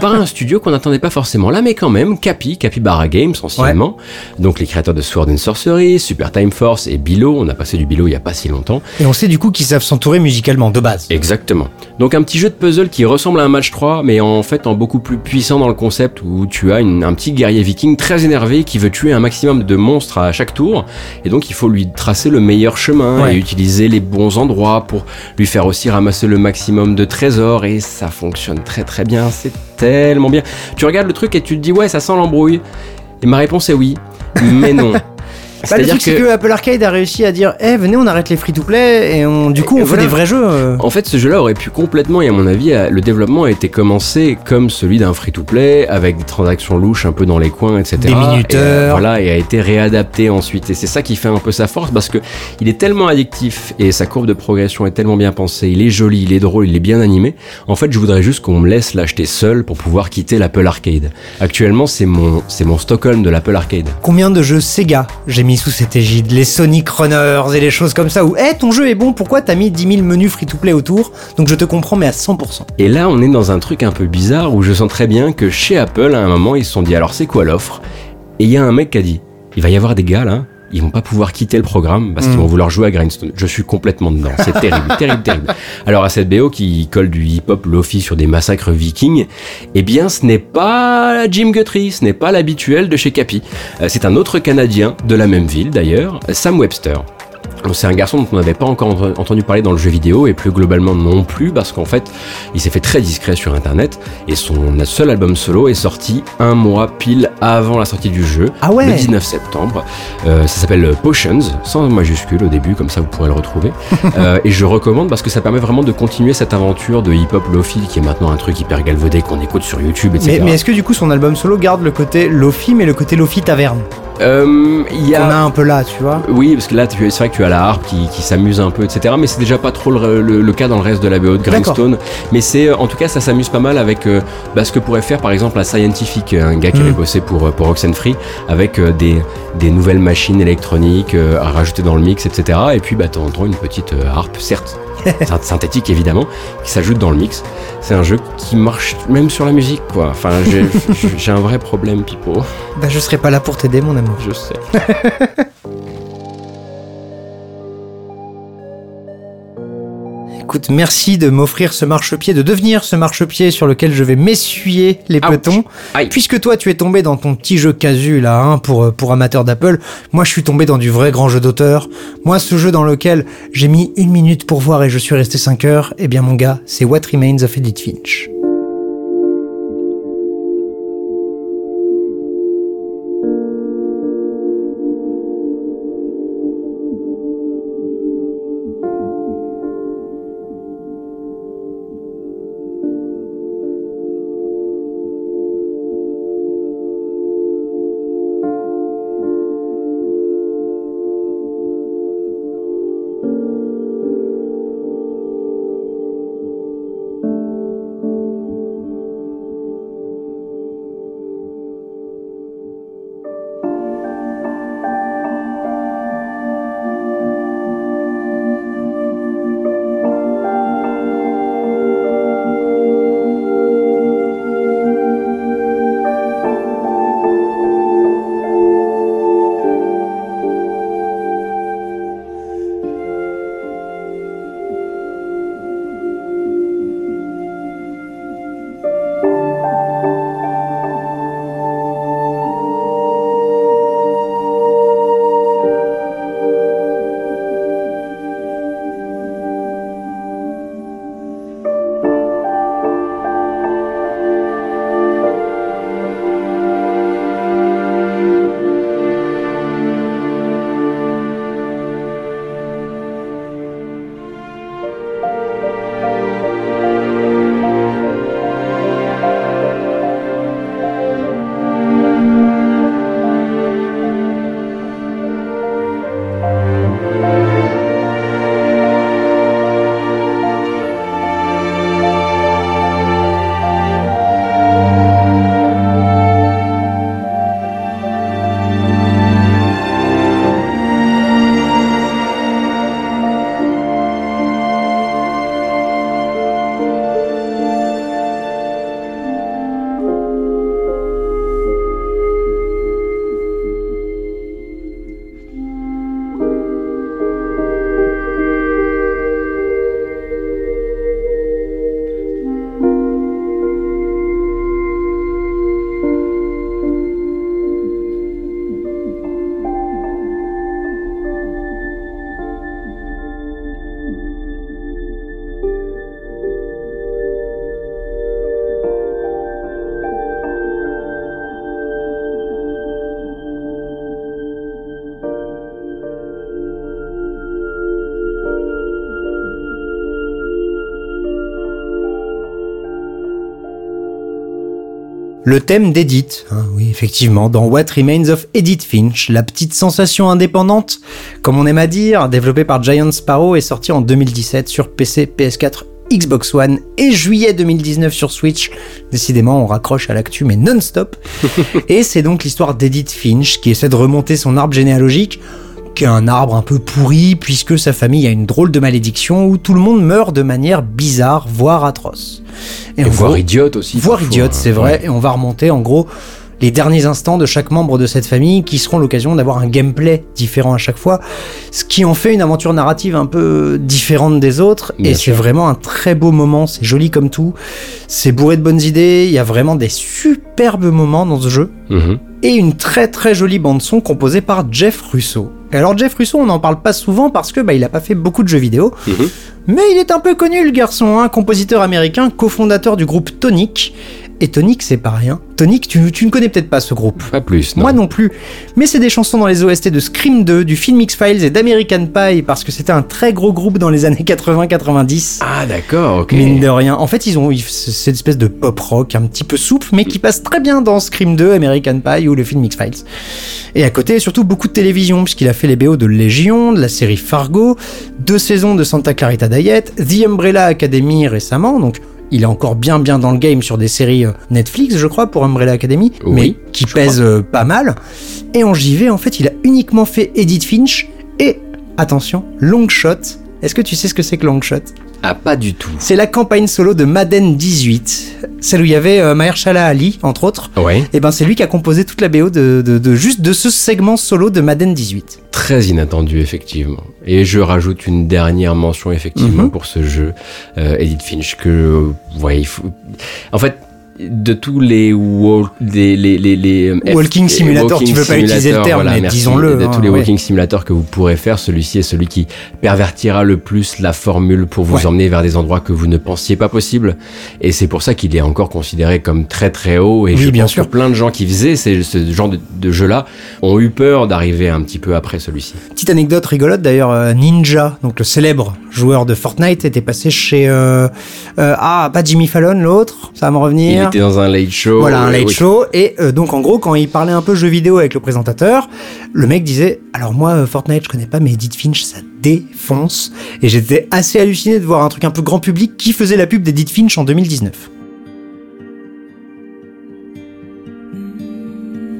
par un studio qu'on n'attendait pas forcément là, mais quand même, Capi, Capybara Games anciennement, donc les créateurs de Sword and Sorcery, Super Time Force et Bilo, on a passé du Bilo il y a pas si longtemps. Et on sait du coup qu'ils savent s'entourer musicalement de base. Exactement. Donc un petit jeu de puzzle qui ressemble à un match 3, mais en fait en beaucoup plus puissant dans le concept où tu as une- un petit guerrier viking très énervé qui veut tuer un maximum de monstres à chaque tour, et donc il faut lui tracer le meilleur chemin Ouais. et utiliser les bons endroits pour lui faire aussi ramasser le maximum de trésors, et ça fonctionne très très bien, c'est tellement bien. Tu regardes le truc et tu te dis ouais ça sent l'embrouille, et ma réponse est oui, mais non. Bah, le truc, c'est que Apple Arcade a réussi à dire Eh, venez, on arrête les free-to-play et on, du coup, on fait des vrais jeux. euh. En fait, ce jeu-là aurait pu complètement, et à mon avis, euh, le développement a été commencé comme celui d'un free-to-play, avec des transactions louches un peu dans les coins, etc. Des minuteurs. Et, euh, voilà, et a été réadapté ensuite. Et c'est ça qui fait un peu sa force, parce que il est tellement addictif et sa courbe de progression est tellement bien pensée. Il est joli, il est drôle, il est bien animé. En fait, je voudrais juste qu'on me laisse l'acheter seul pour pouvoir quitter l'Apple Arcade. Actuellement, c'est mon, c'est mon Stockholm de l'Apple Arcade. Combien de jeux Sega j'ai sous cette égide Les Sonic Runners et les choses comme ça. Où Eh, ton jeu est bon, pourquoi t'as mis 10 000 menus free-to-play autour? Donc je te comprends, mais à 100%. Et là, on est dans un truc un peu bizarre où je sens très bien que chez Apple, à un moment, ils se sont dit alors c'est quoi l'offre? Et il y a un mec qui a dit il va y avoir des gars là, ils vont pas pouvoir quitter le programme parce qu'ils Mm. vont vouloir jouer à Grindstone. Je suis complètement dedans, c'est terrible, terrible, terrible. Alors à cette BO qui colle du hip-hop lofi sur des massacres vikings, eh bien ce n'est pas Jim Guthrie, ce n'est pas l'habituel de chez Capi. Euh, C'est un autre Canadien de la même ville d'ailleurs, Sam Webster. C'est un garçon dont on n'avait pas encore ent- entendu parler dans le jeu vidéo et plus globalement non plus parce qu'en fait il s'est fait très discret sur internet et son seul album solo est sorti un mois pile avant la sortie du jeu, Ah ouais le 19 septembre. Euh, ça s'appelle Potions, sans majuscule au début, comme ça vous pourrez le retrouver. Euh, et je recommande parce que ça permet vraiment de continuer cette aventure de hip-hop lofi qui est maintenant un truc hyper galvaudé qu'on écoute sur YouTube, etc. Mais, mais est-ce que du coup son album solo garde le côté Lofi, mais le côté Lofi Taverne? Euh, il y a... a un peu là, tu vois Oui, parce que là, c'est vrai que tu as la harpe qui, qui s'amuse un peu, etc. Mais c'est déjà pas trop le, le- le cas dans le reste de la BO de Grindstone. Mais c'est, euh, en tout cas, ça s'amuse pas mal avec euh, bah, ce que pourrait faire, par exemple, la Scientific, un gars qui Mm. avait bossé pour, euh, pour Oxenfree, avec euh, des, des nouvelles machines électroniques à rajouter dans le mix, etc. Et puis, bah, t'entends une petite harpe, certes, synthétique évidemment, qui s'ajoute dans le mix. C'est un jeu qui marche même sur la musique, quoi. Enfin, j'ai un vrai problème, Pipo. Bah je serai pas là pour t'aider mon amour. Je sais. Écoute, merci de m'offrir ce marchepied, de devenir ce marchepied sur lequel je vais m'essuyer les petons. Puisque toi, tu es tombé dans ton petit jeu casu là, hein, pour, euh, pour amateurs d'Apple, moi je suis tombé dans du vrai grand jeu d'auteur. Moi, ce jeu dans lequel j'ai mis une minute pour voir et je suis resté 5 heures, eh bien mon gars, c'est What Remains of Edith Finch. Le thème d'Edith, hein, oui effectivement, dans What Remains of Edith Finch, la petite sensation indépendante, comme on aime à dire, développée par Giant Sparrow, est sortie en 2017 sur PC, PS4, Xbox One et juillet 2019 sur Switch. Décidément, on raccroche à l'actu, mais non-stop. et c'est donc l'histoire d'Edith Finch qui essaie de remonter son arbre généalogique est un arbre un peu pourri puisque sa famille a une drôle de malédiction où tout le monde meurt de manière bizarre, voire atroce. Et voire idiote aussi. voire parfois, idiote, c'est hein. vrai, Ouais. et on va remonter en gros les derniers instants de chaque membre de cette famille qui seront l'occasion d'avoir un gameplay différent à chaque fois, ce qui en fait une aventure narrative un peu différente des autres, Bien et c'est vraiment un très beau moment, c'est joli comme tout, c'est bourré de bonnes idées, il y a vraiment des superbes moments dans ce jeu, Mhm. et une très très jolie bande son composée par Jeff Russo. Et alors Jeff Russo, on n'en parle pas souvent parce que bah, il a pas fait beaucoup de jeux vidéo, Mhm. mais il est un peu connu le garçon, un compositeur américain, cofondateur du groupe Tonic. Et Tonic, c'est pas rien. Tonic, tu, tu ne connais peut-être pas ce groupe. Pas plus, non. Moi non plus. Mais c'est des chansons dans les OST de Scream 2, du film X-Files et d'American Pie parce que c'était un très gros groupe dans les années 80-90. Ah d'accord, ok. Mine de rien. En fait, ils ont ils- cette espèce de pop rock un petit peu souple, mais qui passe très bien dans Scream 2, American Pie ou le film X-Files. Et à côté, surtout beaucoup de télévision, puisqu'il a fait les BO de Légion, de la série Fargo, deux saisons de Santa Clarita Diet, The Umbrella Academy récemment, donc il est encore bien bien dans le game sur des séries euh, Netflix, je crois, pour Umbrella Academy, Oui, mais qui je pèsent euh, pas mal. Et en JV, en fait, il a uniquement fait Edith Finch et, attention, Long Shot. Est-ce que tu sais ce que c'est que Long Shot Ah pas du tout. c'est la campagne solo de Madden 18, celle où il y avait euh, Mahershala Ali, entre autres. Ouais. Et ben c'est lui qui a composé toute la BO de, de- de- juste de ce segment solo de Madden 18. Très inattendu, effectivement. Et je rajoute une dernière mention, effectivement, Mhm. pour ce jeu, euh, Edith Finch, que, euh, ouais, il faut... En fait, de tous les, wal- les, les, les, les, euh, Walking simulator, tu veux pas utiliser le terme, mais disons-le, De hein, tous les ouais. walking simulators que vous pourrez faire, celui-ci est celui qui pervertira le plus la formule pour vous Ouais. emmener vers des endroits que vous ne pensiez pas possible. Et c'est pour ça qu'il est encore considéré comme très très haut. Et Oui, je bien pense sûr. que plein de gens qui faisaient ces- ce genre de, de jeu-là ont eu peur d'arriver un petit peu après celui-ci. Petite anecdote rigolote d'ailleurs, euh, Ninja, donc le célèbre joueur de Fortnite, était passé chez... euh, euh, ah, pas Jimmy Fallon, l'autre, ça va me revenir. Était dans un late show. Voilà, un euh, late oui. show. Et euh, donc, en gros, quand il parlait un peu jeux vidéo avec le présentateur, le mec disait Alors, moi, euh, Fortnite, je connais pas, mais Edith Finch, ça défonce. Et j'étais assez halluciné de voir un truc un peu grand public qui faisait la pub d'Edith Finch en 2019.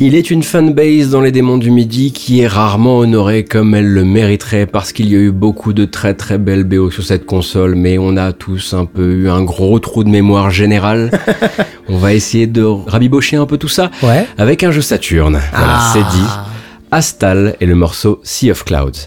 Il est une fanbase dans les démons du midi qui est rarement honorée comme elle le mériterait parce qu'il y a eu beaucoup de très très belles BO sur cette console, mais on a tous un peu eu un gros trou de mémoire général. on va essayer de rabibocher un peu tout ça Ouais. avec un jeu Saturne. Voilà, Ah. c'est dit. Astal et le morceau Sea of Clouds.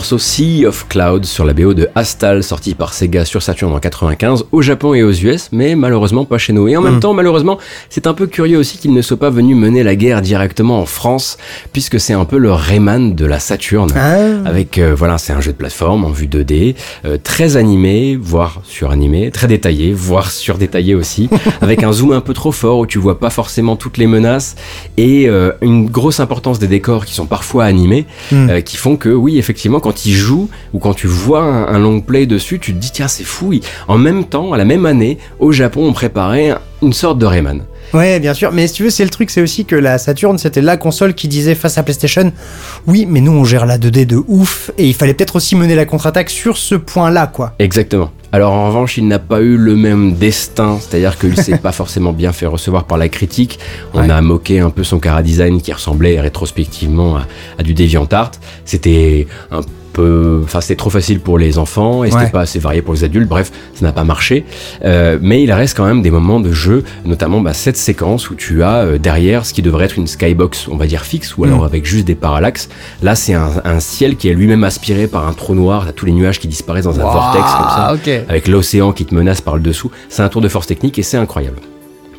morceau Sea of Clouds sur la BO de Astal, sorti par Sega sur Saturn en 95, au Japon et aux US, mais malheureusement pas chez nous. Et en même Mm. temps, malheureusement, c'est un peu curieux aussi qu'il ne soit pas venu mener la guerre directement en France, puisque c'est un peu le Rayman de la Saturn. Ah. Avec, euh, voilà, c'est un jeu de plateforme en vue 2D, euh, très animé, voire suranimé, très détaillé, voire surdétaillé aussi, avec un zoom un peu trop fort où tu vois pas forcément toutes les menaces et euh, une grosse importance des décors qui sont parfois animés, Mm. euh, qui font que oui, effectivement, quand il joue ou quand tu vois un, un long play dessus, tu te dis tiens c'est fou. En même temps, à la même année, au Japon, on préparait un- une sorte de Rayman. Ouais, bien sûr. Mais si tu veux, c'est le truc, c'est aussi que la Saturn, c'était la console qui disait face à PlayStation, oui, mais nous on gère la 2D de ouf, et il fallait peut-être aussi mener la contre-attaque sur ce point-là, quoi. Exactement. Alors en revanche, il n'a pas eu le même destin, c'est-à-dire qu'il s'est pas forcément bien fait recevoir par la critique. On Ouais. a moqué un peu son cara design qui ressemblait rétrospectivement à, à du DeviantArt. C'était un peu, enfin c'était trop facile pour les enfants et c'était Ouais. pas assez varié pour les adultes. Bref, ça n'a pas marché. Euh, mais il reste quand même des moments de jeu, notamment bah, cette séquence où tu as euh, derrière ce qui devrait être une skybox, on va dire fixe, ou alors Mm. avec juste des parallaxes. Là, c'est un, un ciel qui est lui-même aspiré par un trou noir. T'as tous les nuages qui disparaissent dans un vortex comme ça avec l'océan qui te menace par le dessous. C'est un tour de force technique et c'est incroyable.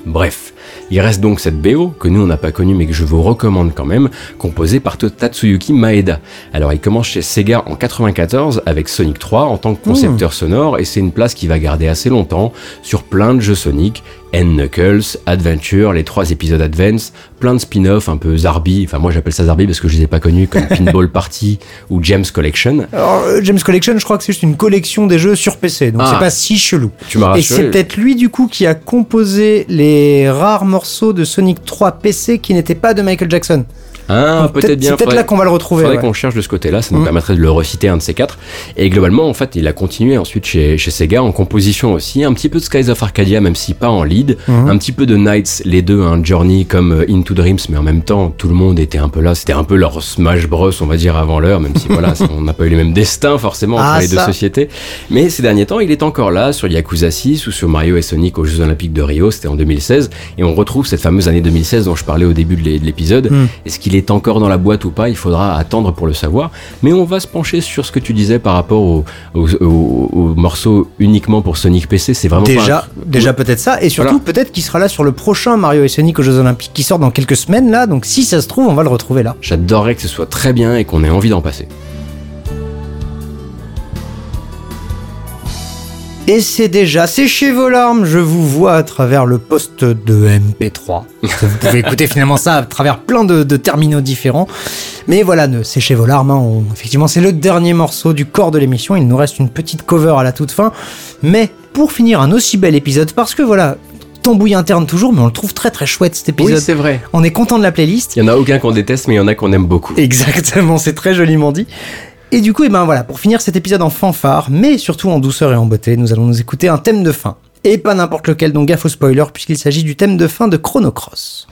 Bref, il reste donc cette BO que nous on n'a pas connue mais que je vous recommande quand même, composée par Tatsuyuki Maeda. Alors il commence chez Sega en 94 avec Sonic 3 en tant que concepteur sonore et c'est une place qui va garder assez longtemps sur plein de jeux Sonic, N-Knuckles, Adventure, les trois épisodes Advance, plein de spin-off un peu Zarbi, enfin moi j'appelle ça Zarbi parce que je les ai pas connus comme Pinball Party ou James Collection. Alors, euh, James Collection, je crois que c'est juste une collection des jeux sur PC, donc Ah. c'est pas si chelou. Tu m'as Et c'est peut-être lui, du coup, qui a composé les rares morceaux de Sonic 3 PC qui n'étaient pas de Michael Jackson. Ah, Donc, peut-être bien. C'est peut-être faudrait- là qu'on va le retrouver. Faudrait ouais. qu'on cherche de ce côté-là, ça nous Mm. permettrait de le reciter un de ces quatre. Et globalement, en fait, il a continué ensuite chez, chez Sega en composition aussi, un petit peu de Skies of Arcadia, même si pas en lead, Mhm. un petit peu de Knights, les deux, un Journey comme euh, Into Dreams, mais en même temps, tout le monde était un peu là. C'était un peu leur Smash Bros, on va dire, avant l'heure, même si voilà, on n'a pas eu les mêmes destins forcément entre Ah, les deux ça. sociétés. Mais ces derniers temps, il est encore là sur Yakuza 6 ou sur Mario et Sonic aux Jeux Olympiques de Rio, c'était en 2016, et on retrouve cette fameuse année 2016 dont je parlais au début de l'é- de l'épisode. Mm. Est-ce qu'il est encore dans la boîte ou pas Il faudra attendre pour le savoir. Mais on va se pencher sur ce que tu disais par rapport au, au, au- au morceau uniquement pour Sonic PC. C'est vraiment pas Déjà, un- déjà peut-être ça, et surtout Voilà. peut-être qu'il sera là sur le prochain Mario et Sonic aux Jeux Olympiques qui sort dans quelques semaines là, donc si ça se trouve, on va le retrouver là. J'adorerais que ce soit très bien et qu'on ait envie d'en passer. Et c'est déjà séchez vos larmes, je vous vois à travers le poste de MP3. vous pouvez écouter finalement ça à travers plein de, de terminaux différents. Mais voilà, ne séchez vos larmes, hein, on- effectivement c'est le dernier morceau du corps de l'émission, il nous reste une petite cover à la toute fin. Mais pour finir un aussi bel épisode, parce que voilà, tambouille interne toujours, mais on le trouve très très chouette cet épisode. Oui, c'est vrai. on est content de la playlist. Il y en a aucun qu'on déteste, mais il y en a qu'on aime beaucoup. Exactement, c'est très joliment dit. Et du coup, et ben voilà, pour finir cet épisode en fanfare, mais surtout en douceur et en beauté, nous allons nous écouter un thème de fin. Et pas n'importe lequel, donc gaffe au spoiler, puisqu'il s'agit du thème de fin de Chrono Cross.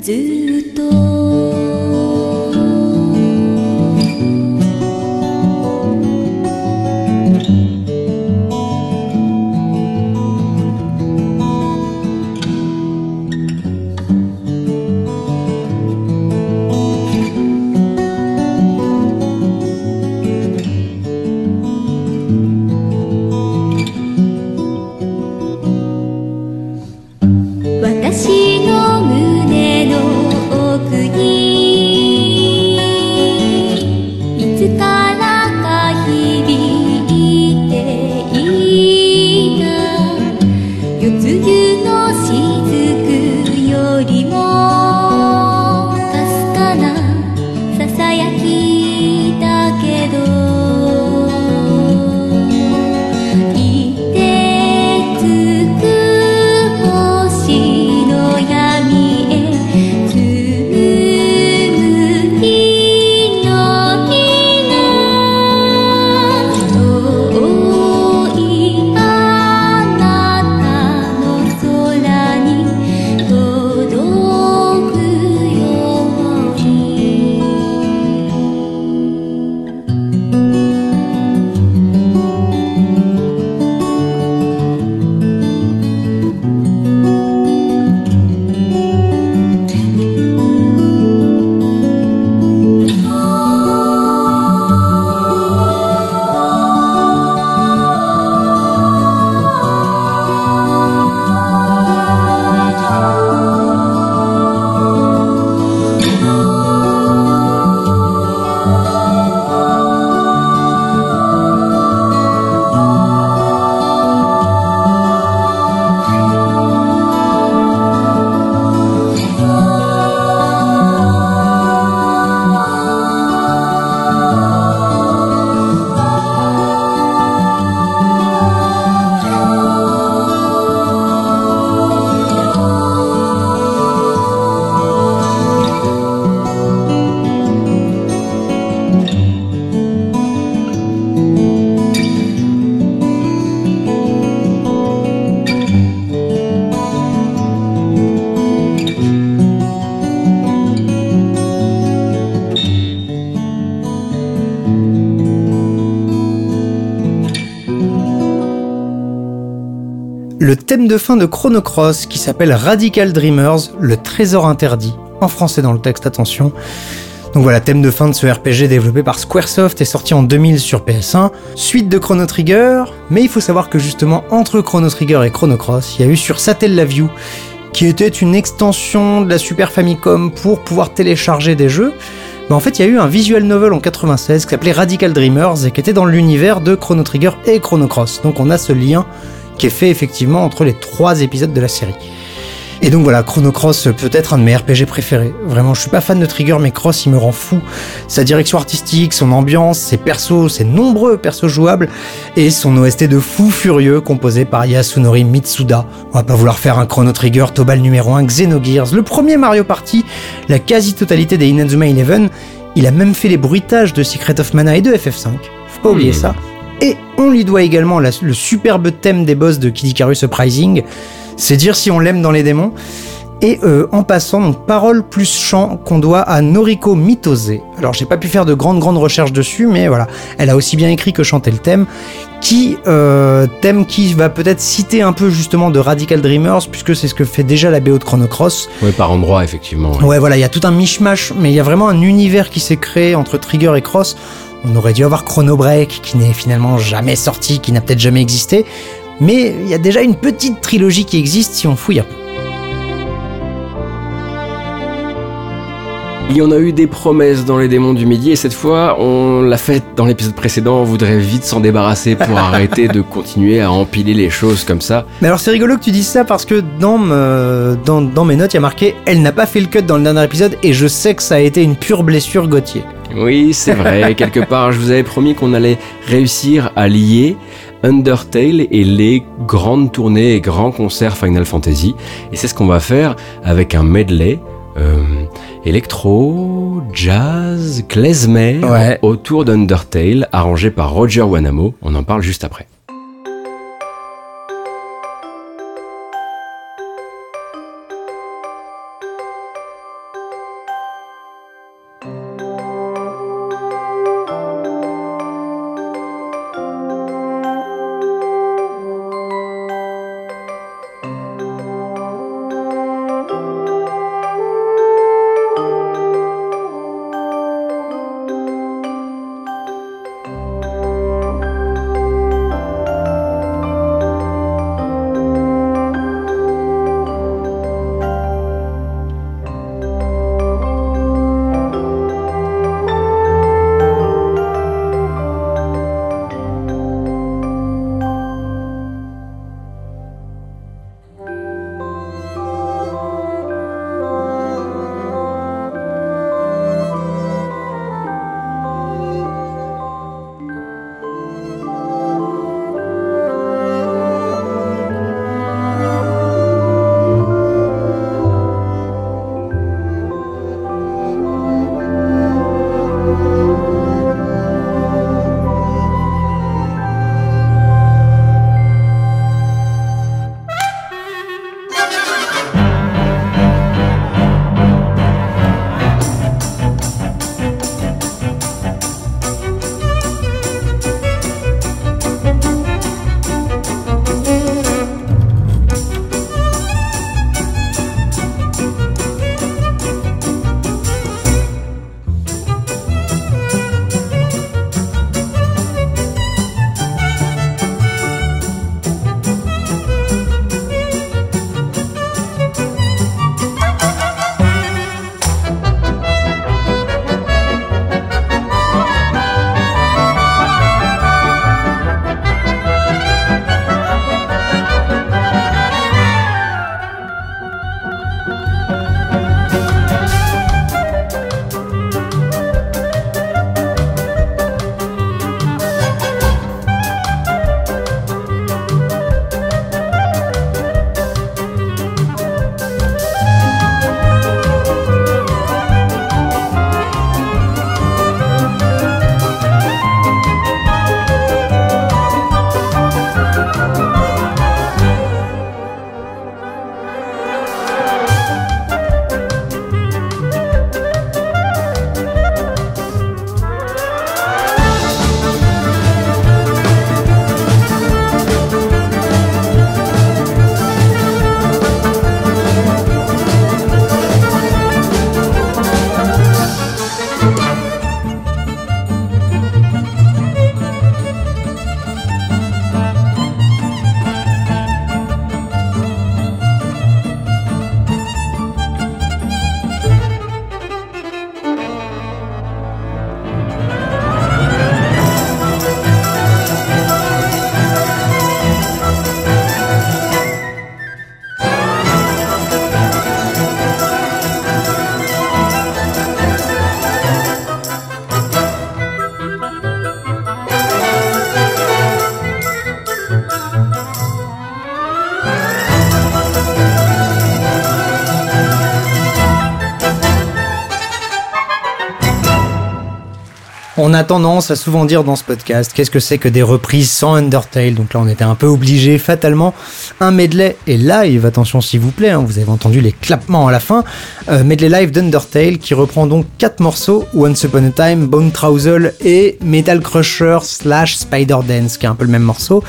ずっと thème de fin de Chrono Cross qui s'appelle Radical Dreamers, le trésor interdit. En français dans le texte, attention. Donc voilà, thème de fin de ce RPG développé par Squaresoft et sorti en 2000 sur PS1, suite de Chrono Trigger, mais il faut savoir que justement entre Chrono Trigger et Chrono Cross, il y a eu sur Satellaview, qui était une extension de la Super Famicom pour pouvoir télécharger des jeux. Mais en fait, il y a eu un visual novel en 96 qui s'appelait Radical Dreamers et qui était dans l'univers de Chrono Trigger et Chrono Cross. Donc on a ce lien qui est fait effectivement entre les trois épisodes de la série. Et donc voilà, Chrono Cross peut être un de mes RPG préférés. Vraiment, je suis pas fan de Trigger, mais Cross il me rend fou. Sa direction artistique, son ambiance, ses persos, ses nombreux persos jouables, et son OST de fou furieux composé par Yasunori Mitsuda. On va pas vouloir faire un Chrono Trigger, Tobal numéro 1, Xenogears, le premier Mario Party, la quasi-totalité des Inazuma Eleven. Il a même fait les bruitages de Secret of Mana et de FF5. Faut pas oublier ça. On lui doit également la- le superbe thème des boss de Kid Icarus Surprising. C'est dire si on l'aime dans les démons. Et euh, en passant, donc parole plus chant qu'on doit à Noriko Mitose. Alors j'ai pas pu faire de grandes grandes recherches dessus, mais voilà, elle a aussi bien écrit que chanté le thème, qui euh, thème qui va peut-être citer un peu justement de Radical Dreamers, puisque c'est ce que fait déjà la BO de Chrono Cross. Ouais, par endroit, effectivement. ouais. Ouais, voilà, il y a tout un mishmash, mais il y a vraiment un univers qui s'est créé entre Trigger et Cross. On aurait dû avoir Chrono Break, qui n'est finalement jamais sorti, qui n'a peut-être jamais existé. Mais il y a déjà une petite trilogie qui existe si on fouille un peu. Il y en a eu des promesses dans les démons du midi et cette fois, on l'a fait dans l'épisode précédent, on voudrait vite s'en débarrasser pour arrêter de continuer à empiler les choses comme ça. Mais alors c'est rigolo que tu dises ça parce que dans, me- dans, dans mes notes, il y a marqué « Elle n'a pas fait le cut dans le dernier épisode et je sais que ça a été une pure blessure Gauthier. Oui, c'est vrai, quelque part, je vous avais promis qu'on allait réussir à lier Undertale et les grandes tournées et grands concerts Final Fantasy. Et c'est ce qu'on va faire avec un medley euh, électro, jazz, klezmer Ouais. autour d'Undertale, arrangé par Roger Wanamo. On en parle juste après. Tendance à souvent dire dans ce podcast qu'est-ce que c'est que des reprises sans Undertale? Donc là, on était un peu obligé fatalement. Un medley et live, attention s'il vous plaît, hein, vous avez entendu les clappements à la fin. Euh, medley live d'Undertale qui reprend donc quatre morceaux Once Upon a Time, Bone Trousel et Metal Crusher slash Spider Dance, qui est un peu le même morceau.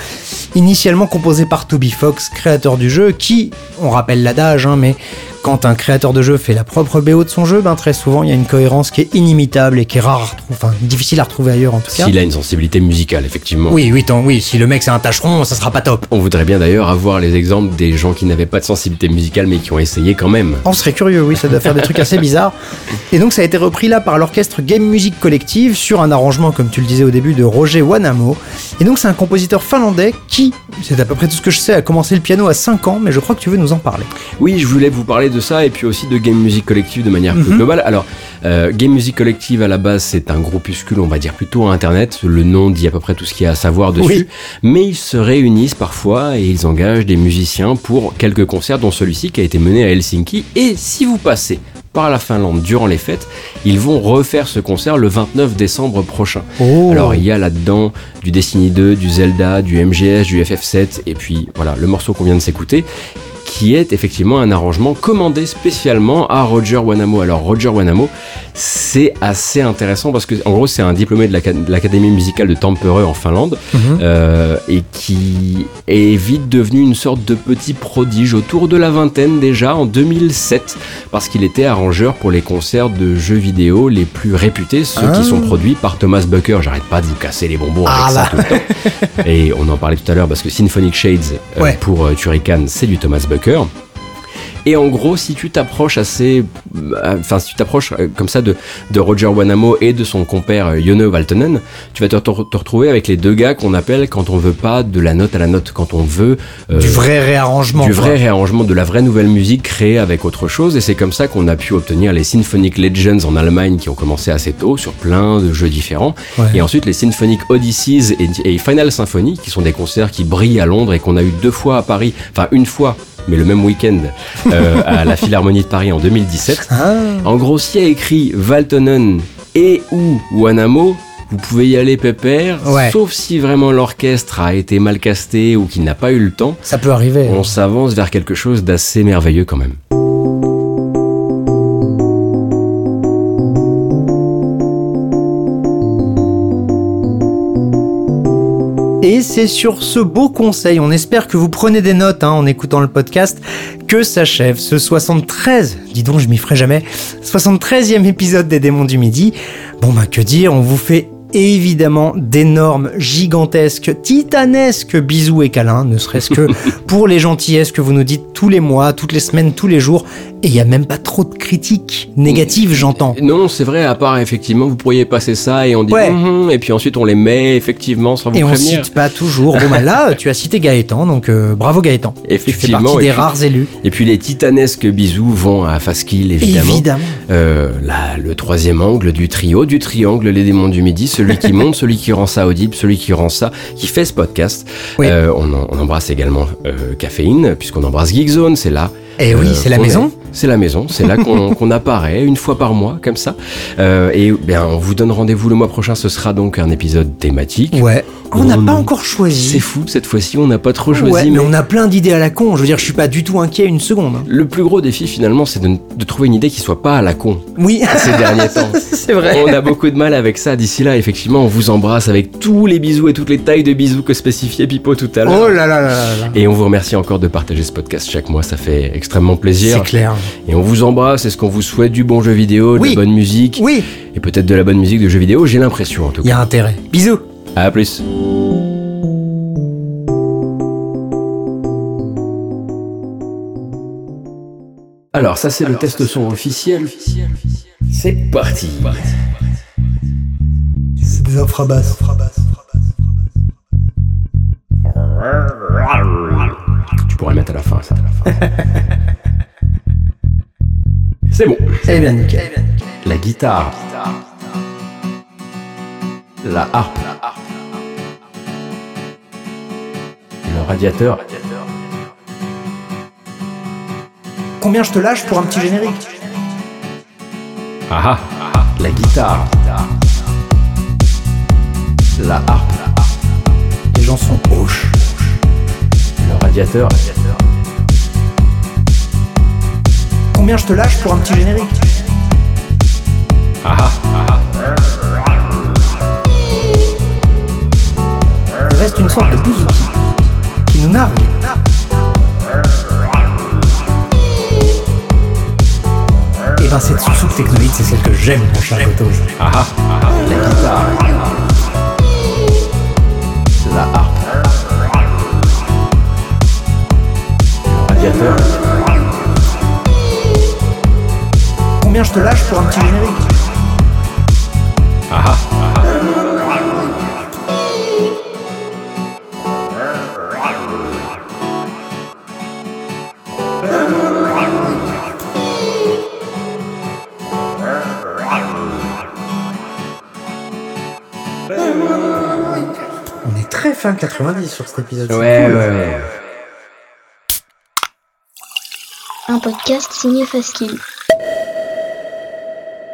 Initialement composé par Toby Fox, créateur du jeu, qui, on rappelle l'adage, hein, mais quand un créateur de jeu fait la propre BO de son jeu, ben très souvent il y a une cohérence qui est inimitable et qui est rare, enfin difficile à retrouver ailleurs en tout cas. S'il a une sensibilité musicale, effectivement. Oui, oui, tant, oui, si le mec c'est un tâcheron, ça sera pas top. On voudrait bien d'ailleurs avoir les exemples des gens qui n'avaient pas de sensibilité musicale mais qui ont essayé quand même. On serait curieux, oui, ça doit faire des trucs assez bizarres. Et donc ça a été repris là par l'orchestre Game Music Collective sur un arrangement, comme tu le disais au début, de Roger Wanamo. Et donc c'est un compositeur finlandais qui, c'est à peu près tout ce que je sais, a commencé le piano à 5 ans, mais je crois que tu veux nous en parler. Oui, je voulais vous parler de ça et puis aussi de Game Music Collective de manière plus Mhm. globale. Alors, euh, Game Music Collective à la base, c'est un groupuscule, on va dire plutôt à Internet. Le nom dit à peu près tout ce qu'il y a à savoir dessus. Oui. Mais ils se réunissent parfois et ils engagent des musiciens pour quelques concerts, dont celui-ci qui a été mené à Helsinki. Et si vous passez par la Finlande durant les fêtes, ils vont refaire ce concert le 29 décembre prochain. Oh. Alors il y a là-dedans du Destiny 2, du Zelda, du MGS, du FF7 et puis voilà le morceau qu'on vient de s'écouter qui est effectivement un arrangement commandé spécialement à Roger Wanamo. Alors Roger Wanamo, c'est assez intéressant parce que en gros c'est un diplômé de l'Aca- de l'Académie musicale de Tampere en Finlande euh, et qui est vite devenu une sorte de petit prodige autour de la vingtaine déjà en 2007 parce qu'il était arrangeur pour les concerts de jeux vidéo les plus réputés, ceux Ah. qui sont produits par Thomas Bucker. J'arrête pas de vous casser les bonbons Ah avec là. ça tout le temps. Et on en parlait tout à l'heure parce que Symphonic Shades euh, pour euh, Turrican, c'est du Thomas Bucker. Et en gros, si tu t'approches assez, euh, enfin si tu t'approches euh, comme ça de, de Roger Wanamo et de son compère euh, Yone Valtonen, tu vas te, te- te retrouver avec les deux gars qu'on appelle quand on veut pas de la note à la note, quand on veut euh, Du vrai réarrangement. du quoi. vrai réarrangement, de la vraie nouvelle musique créée avec autre chose. Et c'est comme ça qu'on a pu obtenir les Symphonic Legends en Allemagne qui ont commencé assez tôt sur plein de jeux différents. Ouais. Et ensuite les Symphonic Odysseys et, et Final Symphony qui sont des concerts qui brillent à Londres et qu'on a eu deux fois à Paris, enfin une fois, mais le même week-end euh, à la Philharmonie de Paris en 2017. Ah. En gros, s'il y a écrit Valtonen et ou Wanamo, vous pouvez y aller pépère, Ouais. sauf si vraiment l'orchestre a été mal casté ou qu'il n'a pas eu le temps. Ça peut arriver. On s'avance vers quelque chose d'assez merveilleux quand même. Et c'est sur ce beau conseil, on espère que vous prenez des notes hein, en écoutant le podcast, que s'achève ce 73, dis donc je m'y ferai jamais, 73e épisode des démons du midi. Bon bah que dire, on vous fait évidemment d'énormes, gigantesques, titanesques bisous et câlins, ne serait-ce que pour les gentillesses que vous nous dites tous les mois, toutes les semaines, tous les jours, et il n'y a même pas trop de critiques négatives j'entends. Non, c'est vrai, à part effectivement, vous pourriez passer ça et on dit Ouais. Mhm et puis ensuite on les met effectivement sans vous Et on prévenir. cite pas toujours. Bon bah là, tu as cité Gaëtan, donc euh, bravo Gaëtan. Tu fais Effectivement, partie et des puis- rares élus. Et puis les titanesques bisous vont à Faskill évidemment. Évidemment. Euh, là, le troisième angle du trio, du triangle Les démons du midi, celui qui monte, celui qui rend ça audible, celui qui rend ça, qui fait ce podcast. Oui. Euh, on, en- on embrasse également Caféine, puisqu'on embrasse Geekzone, c'est là. Eh oui, c'est la maison. est. C'est la maison, c'est là qu'on apparaît une fois par mois, comme ça. Euh, et bien, on vous donne rendez-vous le mois prochain, ce sera donc un épisode thématique. Ouais. On n'a pas encore choisi. C'est fou, cette fois-ci, on n'a pas trop choisi. Ouais, mais mais on a plein d'idées à la con. Je veux dire, je suis pas du tout inquiet une seconde. hein. Le plus gros défi, finalement, c'est de, de trouver une idée qui soit pas à la con Oui, ces derniers temps. c'est vrai. On a beaucoup de mal avec ça. D'ici là, effectivement, on vous embrasse avec tous les bisous et toutes les tailles de bisous que spécifiait Pipo tout à l'heure. Oh là là là là là. Et on vous remercie encore de partager ce podcast chaque mois, ça fait extrêmement plaisir. C'est clair. Et on vous embrasse, est-ce qu'on vous souhaite du bon jeu vidéo, de Oui. la bonne musique Oui, Et peut-être de la bonne musique de jeux vidéo, j'ai l'impression en tout il y cas. a intérêt. Bisous. À plus. Alors ça c'est le test son officiel. C'est parti. C'est des infrabasses. Tu pourrais mettre à la fin, ça. à la fin. C'est bon. Eh bien, nickel. La guitare. La harpe. Le radiateur. Combien je te lâche pour un petit générique Ah ah. La guitare. La harpe. Les gens sont hoches. Le radiateur. Combien je te lâche pour un petit générique Ah ah. Il reste une sorte de bouzouki qui nous nargue. Et ben cette sous-soupe technoïde, c'est celle que j'aime, mon cher. Ah ah. La guitare. La harpe. Le radiateur. Je te lâche pour un petit générique Ah ah. On est très fin 90 sur cet épisode. c'est Ouais, cool. ouais, ouais. Un podcast signé Faskill.